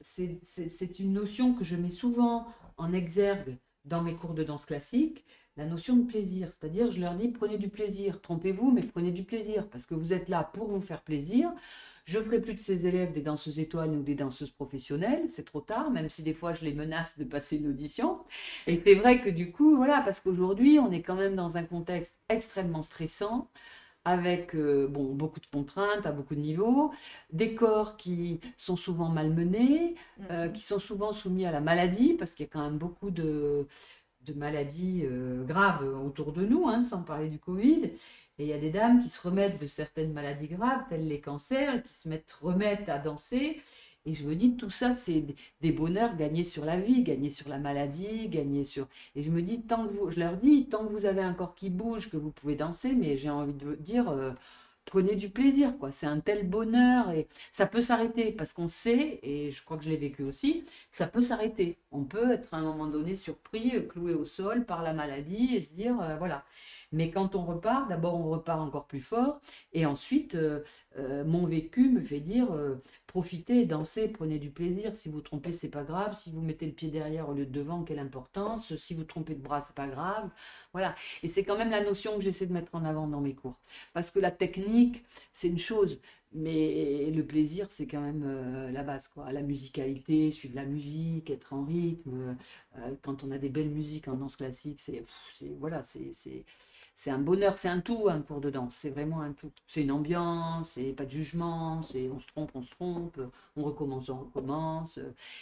S2: c'est une notion que je mets souvent en exergue dans mes cours de danse classique, la notion de plaisir. C'est-à-dire, je leur dis, prenez du plaisir. Trompez-vous, mais prenez du plaisir parce que vous êtes là pour vous faire plaisir. Je ne ferai plus de ces élèves des danseuses étoiles ou des danseuses professionnelles, c'est trop tard, même si des fois je les menace de passer une audition. Et c'est vrai que du coup, voilà, parce qu'aujourd'hui, on est quand même dans un contexte extrêmement stressant avec euh, bon, beaucoup de contraintes à beaucoup de niveaux, des corps qui sont souvent malmenés, euh, mhm. qui sont souvent soumis à la maladie, parce qu'il y a quand même beaucoup de, de maladies euh, graves autour de nous, hein, sans parler du Covid. Et il y a des dames qui se remettent de certaines maladies graves, telles les cancers, qui se mettent, remettent à danser et je me dis, tout ça, c'est des bonheurs gagnés sur la vie, gagnés sur la maladie, gagnés sur... Et je me dis, tant que vous... Je leur dis, tant que vous avez un corps qui bouge, que vous pouvez danser, mais j'ai envie de dire, euh, prenez du plaisir, quoi. C'est un tel bonheur et ça peut s'arrêter parce qu'on sait, et je crois que je l'ai vécu aussi, que ça peut s'arrêter. On peut être à un moment donné surpris, euh, cloué au sol par la maladie et se dire, euh, voilà. Mais quand on repart, d'abord on repart encore plus fort, et ensuite euh, mon vécu me fait dire profitez, dansez, prenez du plaisir. Si vous trompez, c'est pas grave. Si vous mettez le pied derrière au lieu de devant, quelle importance. Si vous trompez de bras, c'est pas grave. Voilà. Et c'est quand même la notion que j'essaie de mettre en avant dans mes cours, parce que la technique, c'est une chose, mais le plaisir, c'est quand même la base, quoi. La musicalité, suivre la musique, être en rythme. quand on a des belles musiques en danse classique, c'est voilà, c'est c'est un bonheur, c'est un tout, un cours de danse. C'est vraiment un tout. C'est une ambiance, c'est pas de jugement, c'est on se trompe, on se trompe, on recommence, on recommence.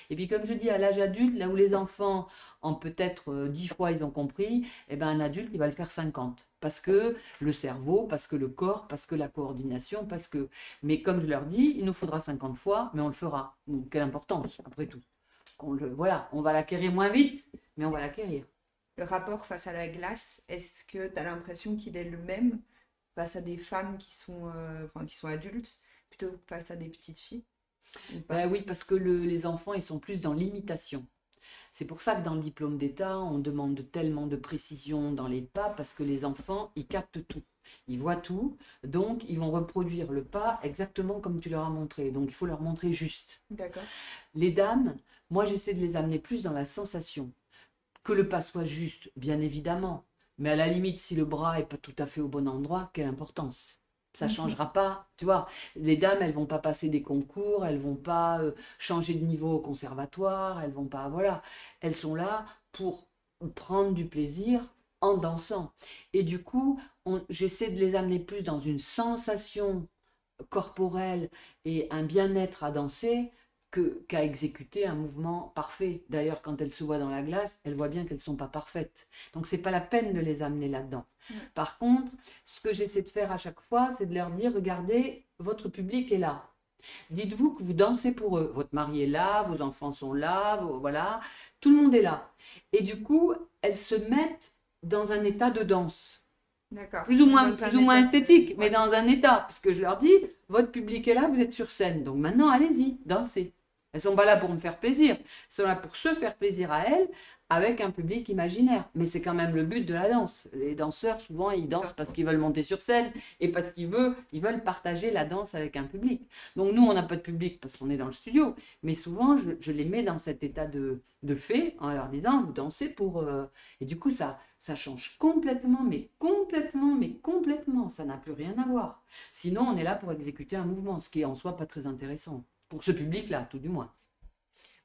S2: Et puis comme je dis, à l'âge adulte, là où les enfants en peut-être euh, dix fois ils ont compris, eh ben un adulte il va le faire 50 parce que le cerveau, parce que le corps, parce que la coordination, parce que. Mais comme je leur dis, il nous faudra 50 fois, mais on le fera. Quelle importance après tout. le... Voilà, on va l'acquérir moins vite, mais on va l'acquérir
S1: le rapport face à la glace, est-ce que tu as l'impression qu'il est le même face à des femmes qui sont, euh, qui sont adultes plutôt que face à des petites filles
S2: ben Oui, parce que les enfants, ils sont plus dans l'imitation. C'est pour ça que dans le diplôme d'État, on demande tellement de précision dans les pas, parce que les enfants, ils captent tout. Ils voient tout, donc ils vont reproduire le pas exactement comme tu leur as montré. Donc il faut leur montrer juste.
S1: D'accord.
S2: Les dames, moi j'essaie de les amener plus dans la sensation. Que le pas soit juste, bien évidemment. Mais à la limite, si le bras est pas tout à fait au bon endroit, quelle importance? Ça ne mhm. changera pas, tu vois. Les dames, elles vont pas passer des concours, elles vont pas euh, changer de niveau au conservatoire, elles vont pas, voilà. Elles sont là pour prendre du plaisir en dansant. Et du coup, j'essaie de les amener plus dans une sensation corporelle et un bien-être à danser qu'à exécuter un mouvement parfait. D'ailleurs, quand elles se voient dans la glace, elles voient bien qu'elles ne sont pas parfaites. Donc, c'est pas la peine de les amener là-dedans. Par contre, ce que j'essaie de faire à chaque fois, c'est de leur dire regardez, votre public est là. Dites-vous que vous dansez pour eux. Votre mari est là, vos enfants sont là, voilà, tout le monde est là. Et du coup, elles se mettent dans un état de danse. Plus ou moins, plus ou moins esthétique, mais dans un état. Parce que je leur dis, votre public est là, vous êtes sur scène. Donc maintenant, allez-y, dansez. Elles sont pas là pour me faire plaisir. Elles sont là pour se faire plaisir à elles avec un public imaginaire. Mais c'est quand même le but de la danse. Les danseurs, souvent, ils dansent parce qu'ils veulent monter sur scène et parce qu'ils veulent, partager la danse avec un public. Donc nous, on n'a pas de public parce qu'on est dans le studio. Mais souvent, je, les mets dans cet état de, de fait en leur disant, vous dansez pour... Euh, et du coup, ça, ça change complètement, mais complètement, mais complètement. Ça n'a plus rien à voir. Sinon, on est là pour exécuter un mouvement, ce qui est en soi pas très intéressant. Pour ce public-là, tout du moins.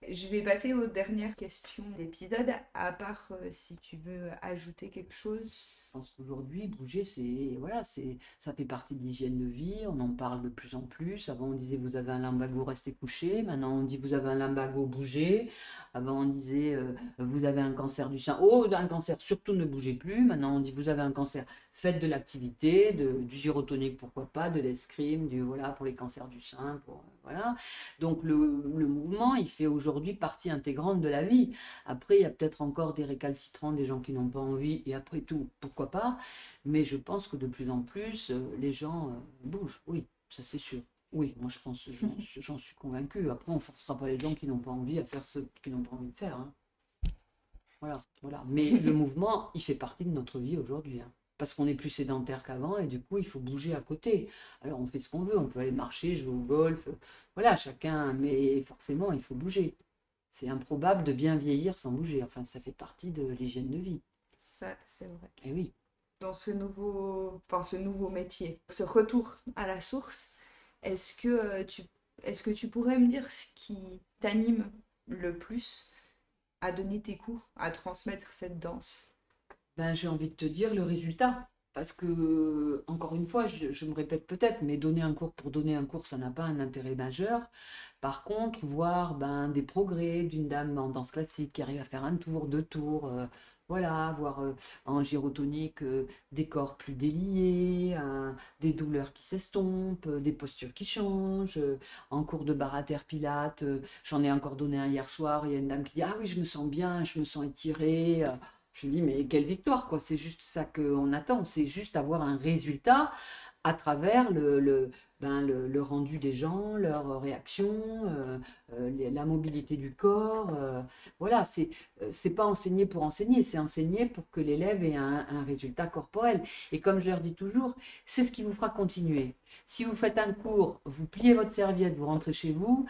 S1: Je vais passer aux dernières questions d'épisode, à part euh, si tu veux ajouter quelque chose.
S2: Pense qu'aujourd'hui, bouger, c'est voilà, c'est ça fait partie de l'hygiène de vie. On en parle de plus en plus. Avant, on disait vous avez un limbago, restez couché. Maintenant, on dit vous avez un limbago, bougez. Avant, on disait euh, vous avez un cancer du sein. Oh, un cancer, surtout ne bougez plus. Maintenant, on dit vous avez un cancer, faites de l'activité, du gyrotonique, pourquoi pas, de l'escrime, du voilà pour les cancers du sein, pour voilà. Donc le, le mouvement, il fait aujourd'hui partie intégrante de la vie. Après, il y a peut-être encore des récalcitrants, des gens qui n'ont pas envie, et après tout, pourquoi pas. Mais je pense que de plus en plus, euh, les gens euh, bougent. Oui, ça c'est sûr. Oui, moi je pense, j'en suis convaincu. Après, on ne forcera pas les gens qui n'ont pas envie à faire ce qu'ils n'ont pas envie de faire. Hein. Voilà, voilà. Mais le mouvement, il fait partie de notre vie aujourd'hui. Hein parce qu'on est plus sédentaire qu'avant et du coup il faut bouger à côté. Alors on fait ce qu'on veut, on peut aller marcher, jouer au golf, voilà, chacun, mais forcément il faut bouger. C'est improbable de bien vieillir sans bouger, enfin ça fait partie de l'hygiène de vie.
S1: Ça, c'est vrai.
S2: Et eh oui.
S1: Dans ce nouveau, enfin, ce nouveau métier, ce retour à la source, est-ce que euh, tu, est-ce que tu pourrais me dire ce qui t'anime le plus à donner tes cours, à transmettre cette danse?
S2: Ben, j'ai envie de te dire le résultat. Parce que, encore une fois, je, me répète peut-être, mais donner un cours pour donner un cours, ça n'a pas un intérêt majeur. Par contre, voir ben, des progrès d'une dame en danse classique qui arrive à faire un tour, deux tours, euh, voilà, voir euh, en gyrotonique euh, des corps plus déliés, des douleurs qui s'estompent, des postures qui changent. en cours de barater pilate, j'en ai encore donné un hier soir, il y a une dame qui dit Ah oui, je me sens bien, je me sens étirée. Je me dis, mais quelle victoire, quoi. C'est juste ça qu'on attend. C'est juste avoir un résultat à travers le, le, ben le, rendu des gens, leur réaction, euh, euh, la mobilité du corps. Euh, voilà, c'est c'est pas enseigner pour enseigner, c'est enseigner pour que l'élève ait un, un, résultat corporel. Et comme je leur dis toujours, c'est ce qui vous fera continuer. Si vous faites un cours, vous pliez votre serviette, vous rentrez chez vous,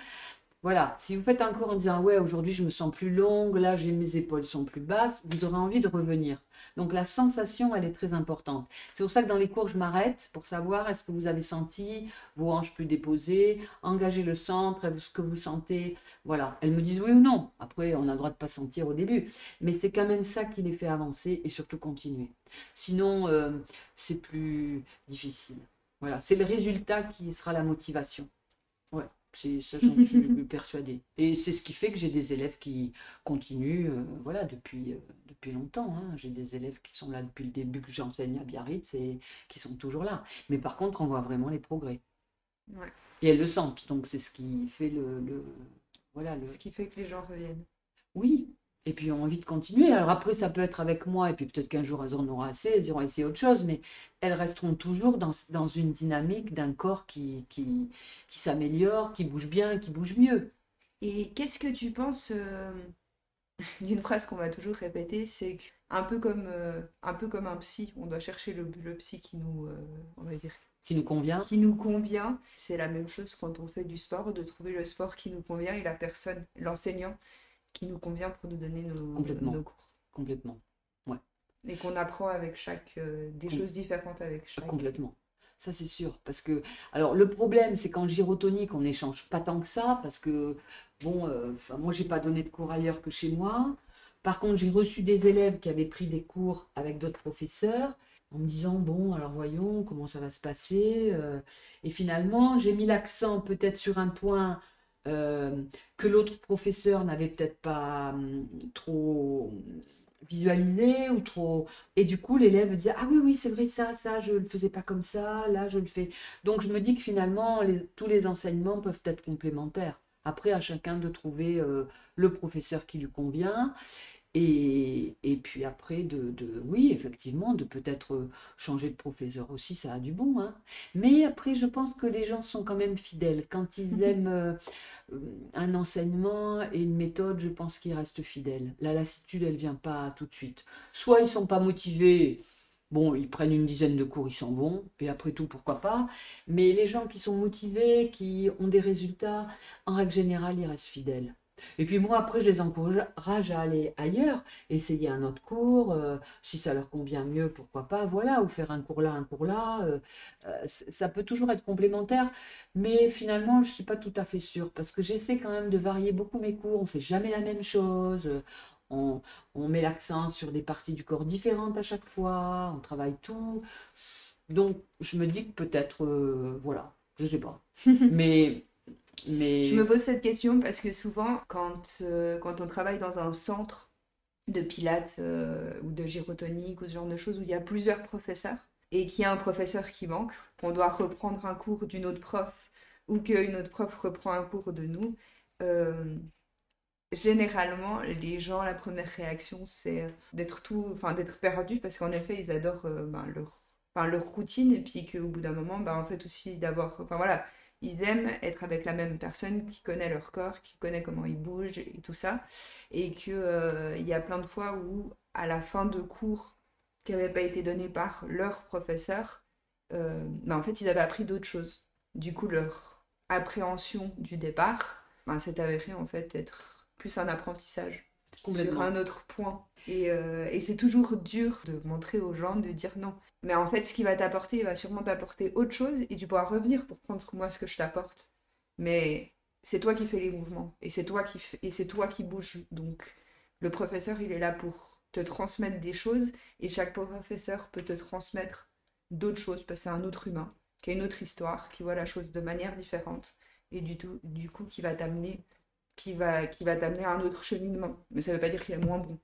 S2: voilà, si vous faites un cours en disant ouais aujourd'hui je me sens plus longue, là j'ai mes épaules sont plus basses, vous aurez envie de revenir. Donc la sensation elle est très importante. C'est pour ça que dans les cours je m'arrête pour savoir est-ce que vous avez senti vos hanches plus déposées, engager le centre, ce que vous sentez. Voilà, elles me disent oui ou non. Après on a le droit de pas sentir au début, mais c'est quand même ça qui les fait avancer et surtout continuer. Sinon euh, c'est plus difficile. Voilà, c'est le résultat qui sera la motivation. Ça, j'en suis persuadée. Et c'est ce qui fait que j'ai des élèves qui continuent, euh, voilà, depuis, euh, depuis longtemps. Hein. J'ai des élèves qui sont là depuis le début que j'enseigne à Biarritz et qui sont toujours là. Mais par contre, on voit vraiment les progrès. Et elles le sentent. Donc c'est ce qui fait le, le voilà le...
S1: Ce qui fait que les gens reviennent.
S2: Oui, et puis ont envie de continuer. Alors après, ça peut être avec moi, et puis peut-être qu'un jour elles en auront assez, elles iront essayer autre chose, mais elles resteront toujours dans, dans une dynamique d'un corps qui, qui, qui s'améliore, qui bouge bien, qui bouge mieux.
S1: Et qu'est-ce que tu penses euh, d'une phrase qu'on va toujours répéter, c'est un peu comme euh, un peu comme un psy, on doit chercher le, le psy qui nous, euh, on va dire,
S2: qui nous convient.
S1: Qui nous convient. C'est la même chose quand on fait du sport, de trouver le sport qui nous convient et la personne, l'enseignant qui nous convient pour nous donner nos,
S2: Complètement.
S1: nos cours.
S2: Complètement. Ouais.
S1: Et qu'on apprend avec chaque. Euh, des choses différentes avec chaque.
S2: Complètement. Ça, c'est sûr. Parce que, alors, le problème, c'est qu'en gyrotonique, on n'échange pas tant que ça. Parce que, bon, euh, moi, j'ai pas donné de cours ailleurs que chez moi. Par contre, j'ai reçu des élèves qui avaient pris des cours avec d'autres professeurs en me disant, bon, alors voyons comment ça va se passer. Euh. et finalement, j'ai mis l'accent peut-être sur un point que l'autre professeur n'avait peut-être pas hum, trop visualisé ou trop. Et du coup, l'élève dit Ah oui, oui, c'est vrai, ça, ça, je ne le faisais pas comme ça, là, je le fais. Donc, je me dis que finalement, tous les enseignements peuvent être complémentaires. Après, à chacun de trouver euh, le professeur qui lui convient. Et, et puis après, de, de, oui, effectivement, de peut-être changer de professeur aussi, ça a du bon. Hein. Mais après, je pense que les gens sont quand même fidèles. Quand ils mhm. aiment euh, un enseignement et une méthode, je pense qu'ils restent fidèles. La lassitude, elle vient pas tout de suite. Soit ils sont pas motivés, bon, ils prennent une dizaine de cours, ils s'en vont, et après tout, pourquoi pas. Mais les gens qui sont motivés, qui ont des résultats, en règle générale, ils restent fidèles. Et puis moi, après, je les encourage à aller ailleurs, essayer un autre cours, euh, si ça leur convient mieux, pourquoi pas, voilà, ou faire un cours là, un cours là. Euh, euh, ça peut toujours être complémentaire, mais finalement, je ne suis pas tout à fait sûre, parce que j'essaie quand même de varier beaucoup mes cours, on ne fait jamais la même chose. On, on met l'accent sur des parties du corps différentes à chaque fois, on travaille tout. Donc, je me dis que peut-être, voilà, je ne sais pas. mais
S1: je me pose cette question parce que souvent, quand, euh, quand on travaille dans un centre de pilates euh, ou de gyrotonique ou ce genre de choses où il y a plusieurs professeurs et qu'il y a un professeur qui manque, qu'on doit reprendre un cours d'une autre prof ou qu'une autre prof reprend un cours de nous, euh, généralement, les gens, la première réaction, c'est d'être tout, enfin d'être perdu parce qu'en effet, ils adorent ben, leur, leur routine et puis qu'au bout d'un moment, ben, en fait aussi d'avoir, enfin voilà, ils aiment être avec la même personne qui connaît leur corps, qui connaît comment ils bougent et tout ça. Et qu'il euh, y a plein de fois où, à la fin de cours qui n'avaient pas été donnés par leur professeur, euh, bah, en fait, ils avaient appris d'autres choses. Du coup, leur appréhension du départ bah, s'est avérée en fait être plus un apprentissage sur un autre point. Et, euh, et c'est toujours dur de montrer aux gens, de dire non. Mais en fait, ce qui va t'apporter, il va sûrement t'apporter autre chose et tu pourras revenir pour prendre moi ce que je t'apporte. Mais c'est toi qui fais les mouvements et c'est toi qui et c'est toi qui bouges. Donc le professeur, il est là pour te transmettre des choses et chaque professeur peut te transmettre d'autres choses parce que c'est un autre humain qui a une autre histoire, qui voit la chose de manière différente et du, tout, du coup qui va t'amener qui va, qui va t'amener à un autre cheminement. Mais ça ne veut pas dire qu'il est moins bon.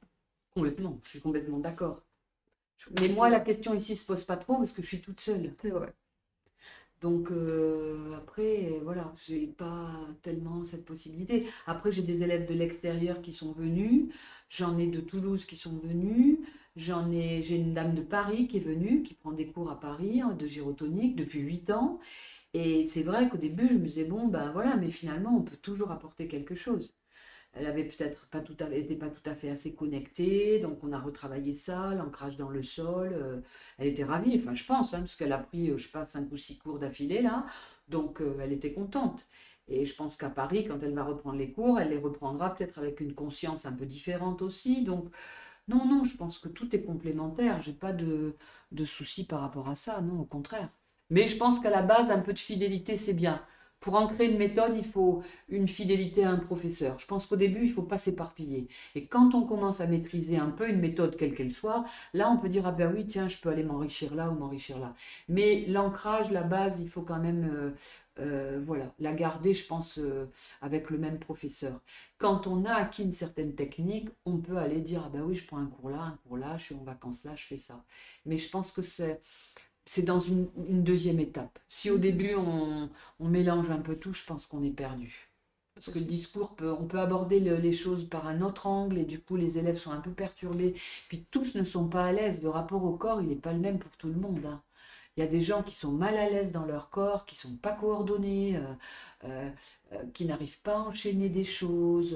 S2: Complètement, je suis complètement d'accord. Mais moi, la question ici se pose pas trop parce que je suis toute seule.
S1: C'est vrai.
S2: Donc euh, après, voilà, j'ai pas tellement cette possibilité. Après, j'ai des élèves de l'extérieur qui sont venus, j'en ai de Toulouse qui sont venus, j'en ai, j'ai une dame de Paris qui est venue, qui prend des cours à Paris hein, de gyrotonique depuis 8 ans. Et c'est vrai qu'au début, je me disais, bon, ben voilà, mais finalement, on peut toujours apporter quelque chose. Elle avait peut-être pas tout à, était pas tout à fait assez connectée, donc on a retravaillé ça, l'ancrage dans le sol. Euh, elle était ravie, enfin je pense, hein, parce qu'elle a pris, euh, je sais pas, cinq ou six cours d'affilée là, donc euh, elle était contente. Et je pense qu'à Paris, quand elle va reprendre les cours, elle les reprendra peut-être avec une conscience un peu différente aussi. Donc non, non, je pense que tout est complémentaire. J'ai pas de, de soucis par rapport à ça, non, au contraire. Mais je pense qu'à la base, un peu de fidélité, c'est bien. Pour ancrer une méthode, il faut une fidélité à un professeur. Je pense qu'au début, il ne faut pas s'éparpiller. Et quand on commence à maîtriser un peu une méthode, quelle qu'elle soit, là, on peut dire, ah ben oui, tiens, je peux aller m'enrichir là ou m'enrichir là. Mais l'ancrage, la base, il faut quand même... Euh, euh, voilà, la garder, je pense, euh, avec le même professeur. Quand on a acquis une certaine technique, on peut aller dire, ah ben oui, je prends un cours là, un cours là, je suis en vacances là, je fais ça. Mais je pense que c'est c'est dans une, deuxième étape. Si au mhm. début on, mélange un peu tout, je pense qu'on est perdu. Parce que le discours, peut, on peut aborder les choses par un autre angle et du coup les élèves sont un peu perturbés. Puis tous ne sont pas à l'aise. Le rapport au corps, il n'est pas le même pour tout le monde. Hein. Il y a des gens qui sont mal à l'aise dans leur corps, qui sont pas coordonnés, euh, euh, euh, qui n'arrivent pas à enchaîner des choses.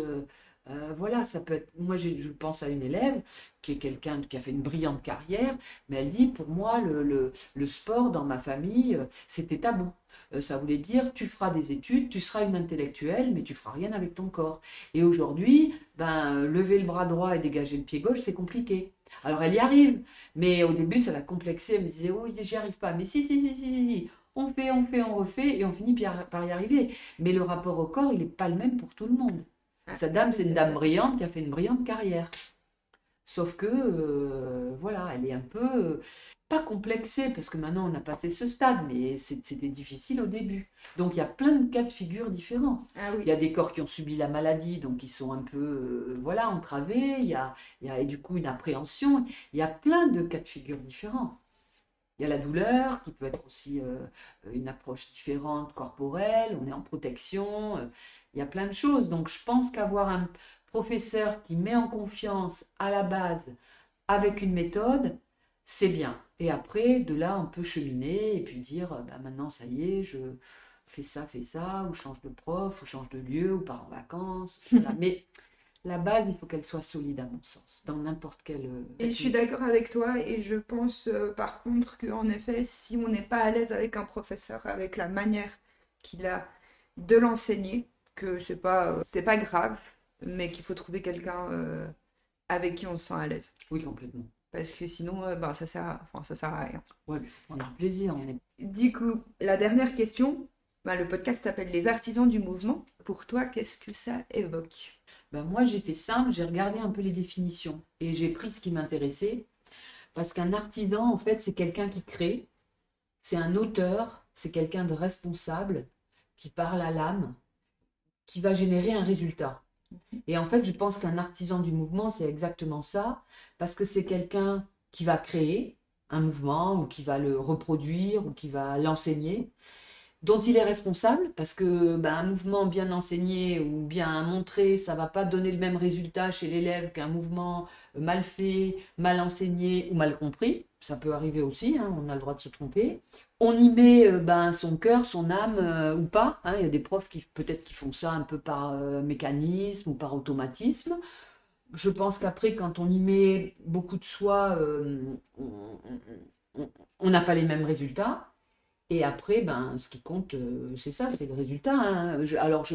S2: Euh, voilà, ça peut être. Moi, je pense à une élève qui est quelqu'un qui a fait une brillante carrière, mais elle dit pour moi, le, sport dans ma famille, euh, c'était tabou. Euh, ça voulait dire tu feras des études, tu seras une intellectuelle, mais tu feras rien avec ton corps. Et aujourd'hui, ben, lever le bras droit et dégager le pied gauche, c'est compliqué. Alors elle y arrive, mais au début, ça l'a complexé. Elle me disait, oh, j'y arrive pas. Mais si, si, si, si, si, On fait, on fait, on refait, et on finit par y arriver. Mais le rapport au corps, il n'est pas le même pour tout le monde. Ah, Sa dame, c'est une dame brillante qui a fait une brillante carrière. Sauf que, euh, voilà, elle est un peu, euh, pas complexée, parce que maintenant on a passé ce stade, mais c'était difficile au début. Donc il y a plein de cas de figure différents.
S1: Ah
S2: il y a des corps qui ont subi la maladie, donc ils sont un peu, euh, voilà, entravés, il y a, il y a du coup une appréhension, il y a plein de cas de figure différents. Il y a la douleur qui peut être aussi une approche différente corporelle, on est en protection, il y a plein de choses. Donc je pense qu'avoir un, professeur qui met en confiance à la base avec une méthode, c'est bien. Et après, de là, on peut cheminer et puis dire, bah, maintenant, ça y est, je fais ça, fais ça, ou change de prof, ou change de lieu, ou pars en vacances. Mais la base, il faut qu'elle soit solide à mon sens, dans n'importe quel... Euh,
S1: et je suis d'accord avec toi, et je pense euh, par contre qu'en effet, si on n'est pas à l'aise avec un professeur, avec la manière qu'il a de l'enseigner, que c'est pas, euh, c'est pas grave, mais qu'il faut trouver quelqu'un euh, avec qui on se sent à l'aise.
S2: Oui, complètement.
S1: Parce que sinon, bah, ça, sert à... enfin, ça sert à rien.
S2: Ouais, il faut prendre du plaisir. On est...
S1: Du coup, la dernière question, bah, le podcast s'appelle Les artisans du mouvement. Pour toi, qu'est-ce que ça évoque?
S2: Ben, Moi, j'ai fait simple, j'ai regardé un peu les définitions et j'ai pris ce qui m'intéressait. Parce qu'un artisan, en fait, c'est quelqu'un qui crée, c'est un auteur, c'est quelqu'un de responsable, qui parle à l'âme, qui va générer un résultat. Et en fait, je pense qu'un artisan du mouvement, c'est exactement ça, parce que c'est quelqu'un qui va créer un mouvement ou qui va le reproduire ou qui va l'enseigner, dont il est responsable, parce que ben, un mouvement bien enseigné ou bien montré, ça va pas donner le même résultat chez l'élève qu'un mouvement mal fait, mal enseigné ou mal compris. Ça peut arriver aussi, hein, on a le droit de se tromper. On y met euh, ben, son cœur, son âme euh, ou pas. Hein. Il y a des profs qui peut-être qui font ça un peu par euh, mécanisme ou par automatisme. Je pense qu'après, quand on y met beaucoup de soi, on n'a pas les mêmes résultats. Et après, ben, ce qui compte, euh, c'est ça, c'est le résultat. Hein. alors,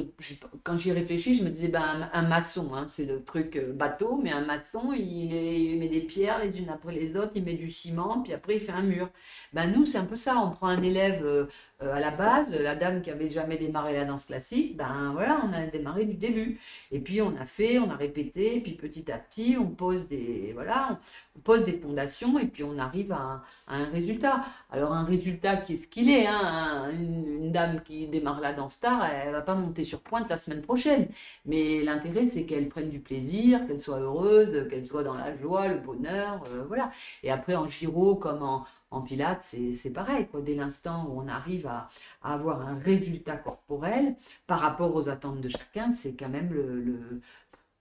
S2: quand j'y réfléchis, je me disais, ben, un, maçon, hein, c'est le truc euh, bateau, mais un maçon, il, met des pierres les unes après les autres, il met du ciment, puis après, il fait un mur. Ben, nous, c'est un peu ça. On prend un élève euh, à la base, la dame qui avait jamais démarré la danse classique, ben voilà, on a démarré du début. Et puis, on a fait, on a répété, puis petit à petit, on pose des, voilà, on pose des fondations, et puis on arrive à, un résultat. Alors, un résultat qui est ce qu'il Hein, une, dame qui démarre la danse star, elle va pas monter sur pointe la semaine prochaine. Mais l'intérêt, c'est qu'elle prenne du plaisir, qu'elle soit heureuse, qu'elle soit dans la joie, le bonheur, euh, voilà. Et après, en giro comme en, en pilates, c'est pareil. Quoi. Dès l'instant où on arrive à, avoir un résultat corporel par rapport aux attentes de chacun, c'est quand même le,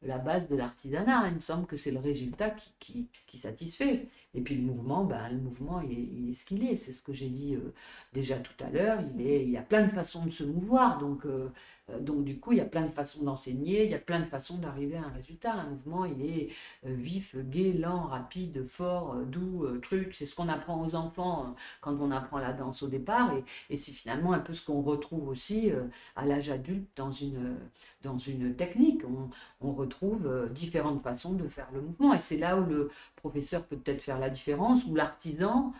S2: la base de l'artisanat. Il me semble que c'est le résultat qui, qui, satisfait. Et puis le mouvement, ben, le mouvement, il est, ce qu'il est. C'est ce que j'ai dit euh, déjà tout à l'heure. Il, y a plein de façons de se mouvoir. Donc, euh, donc du coup, il y a plein de façons d'enseigner, il y a plein de façons d'arriver à un résultat. Un mouvement, il est euh, vif, gai, lent, rapide, fort, euh, doux, truc. C'est ce qu'on apprend aux enfants quand on apprend la danse au départ. Et, c'est finalement un peu ce qu'on retrouve aussi à l'âge adulte dans une, dans une technique. On, on retrouve différentes façons de faire le mouvement. Et c'est là où le professeur peut peut-être faire la différence, ou l'artisan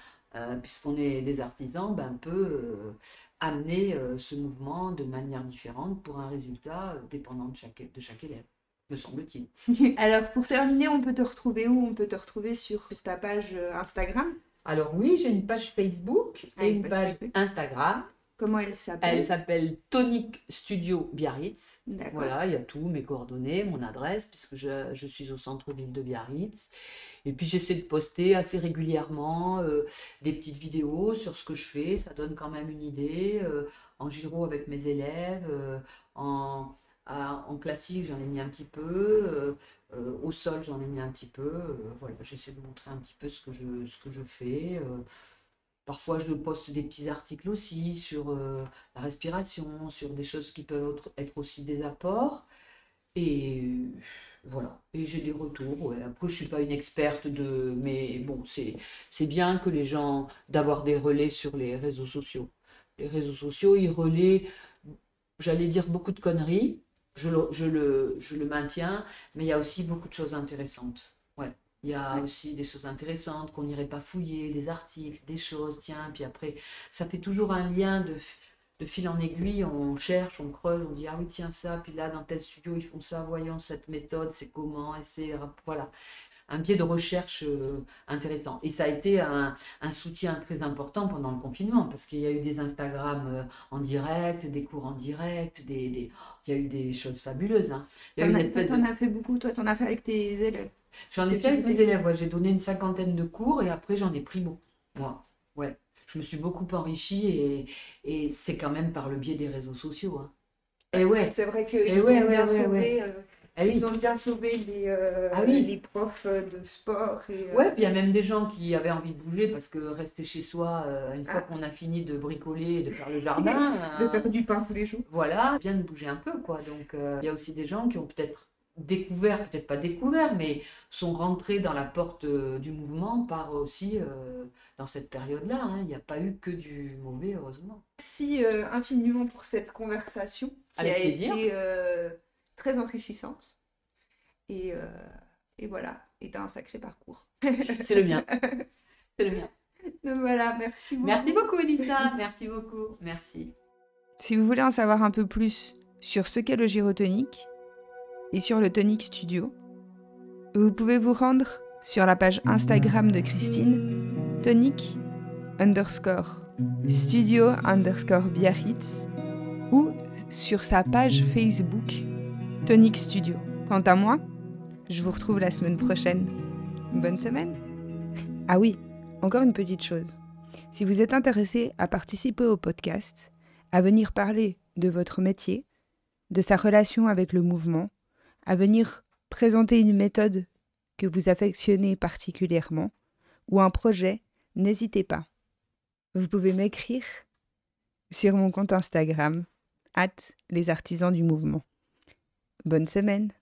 S2: puisqu'on est des artisans, ben, peut amener euh, ce mouvement de manière différente pour un résultat euh, dépendant de chaque, de chaque élève, me semble-t-il.
S1: Alors pour terminer, on peut te retrouver où? On peut te retrouver sur ta page euh, Instagram?
S2: Alors oui, j'ai une page Facebook et une page, Instagram.
S1: Comment elle s'appelle
S2: Elle s'appelle Tonic Studio Biarritz. Voilà, il y a tout, mes coordonnées, mon adresse, puisque je, je suis au centre-ville de Biarritz. Et puis j'essaie de poster assez régulièrement euh, des petites vidéos sur ce que je fais. Ça donne quand même une idée. Euh, en giro avec mes élèves, euh, en, en, classique j'en ai mis un petit peu, au sol j'en ai mis un petit peu. voilà, j'essaie de montrer un petit peu ce que je, ce que je fais. Parfois, je poste des petits articles aussi sur la respiration, sur des choses qui peuvent être aussi des apports. Et voilà, et j'ai des retours. Après, je suis pas une experte de, mais bon, c'est c'est bien que les gens d'avoir des relais sur les réseaux sociaux. Les réseaux sociaux, ils relaient, j'allais dire beaucoup de conneries. Je le, je le, je le maintiens, mais il y a aussi beaucoup de choses intéressantes. Il y a aussi des choses intéressantes qu'on n'irait pas fouiller, des articles, des choses, tiens, puis après, ça fait toujours un lien de, de fil en aiguille, on cherche, on creuse, on dit ah oui tiens ça, puis là dans tel studio ils font ça, voyons cette méthode, c'est comment, et c'est voilà. un biais de recherche euh, intéressant. Et ça a été un, un, soutien très important pendant le confinement, parce qu'il y a eu des Instagram euh, en direct, des cours en direct, des, des... il y a eu des choses fabuleuses. Hein.
S1: Tu en, as fait beaucoup, toi, tu en as fait avec tes élèves?
S2: J'en ai fait avec mes élèves, ouais. j'ai donné une cinquantaine de cours et après j'en ai pris beaucoup, moi. Ouais. Je me suis beaucoup enrichie et, et c'est quand même par le biais des réseaux sociaux. Hein.
S1: Et ouais. C'est vrai qu'ils ouais, ont bien sauvé. Euh, ah ils ont bien sauvé les, euh, ah les profs de sport. Et,
S2: euh, Ouais, puis il y a même des gens qui avaient envie de bouger parce que rester chez soi, une fois ah. qu'on a fini de bricoler et de faire le jardin.
S1: de faire du pain tous les jours.
S2: Voilà, bien de bouger un peu, quoi. Donc il y a aussi des gens qui ont peut-être découvert, peut-être pas découvert, mais sont rentrés dans la porte euh, du mouvement par aussi euh, dans cette période-là. Hein. Il n'y a pas eu que du mauvais, heureusement.
S1: Merci euh, infiniment pour cette conversation qui a été très enrichissante. Et, et voilà, et un sacré parcours.
S2: C'est le mien. C'est le mien.
S1: Donc voilà, merci beaucoup.
S2: Merci beaucoup, Elissa. merci beaucoup. Merci.
S1: Si vous voulez en savoir un peu plus sur ce qu'est le gyrotonique, et sur le Tonic Studio. Vous pouvez vous rendre sur la page Instagram de Christine, tonic underscore studio underscore Biarritz, ou sur sa page Facebook Tonic Studio. Quant à moi, je vous retrouve la semaine prochaine. Bonne semaine Ah oui, encore une petite chose. Si vous êtes intéressé à participer au podcast, à venir parler de votre métier, de sa relation avec le mouvement, à venir présenter une méthode que vous affectionnez particulièrement ou un projet, n'hésitez pas. Vous pouvez m'écrire sur mon compte Instagram, at les artisans du mouvement. Bonne semaine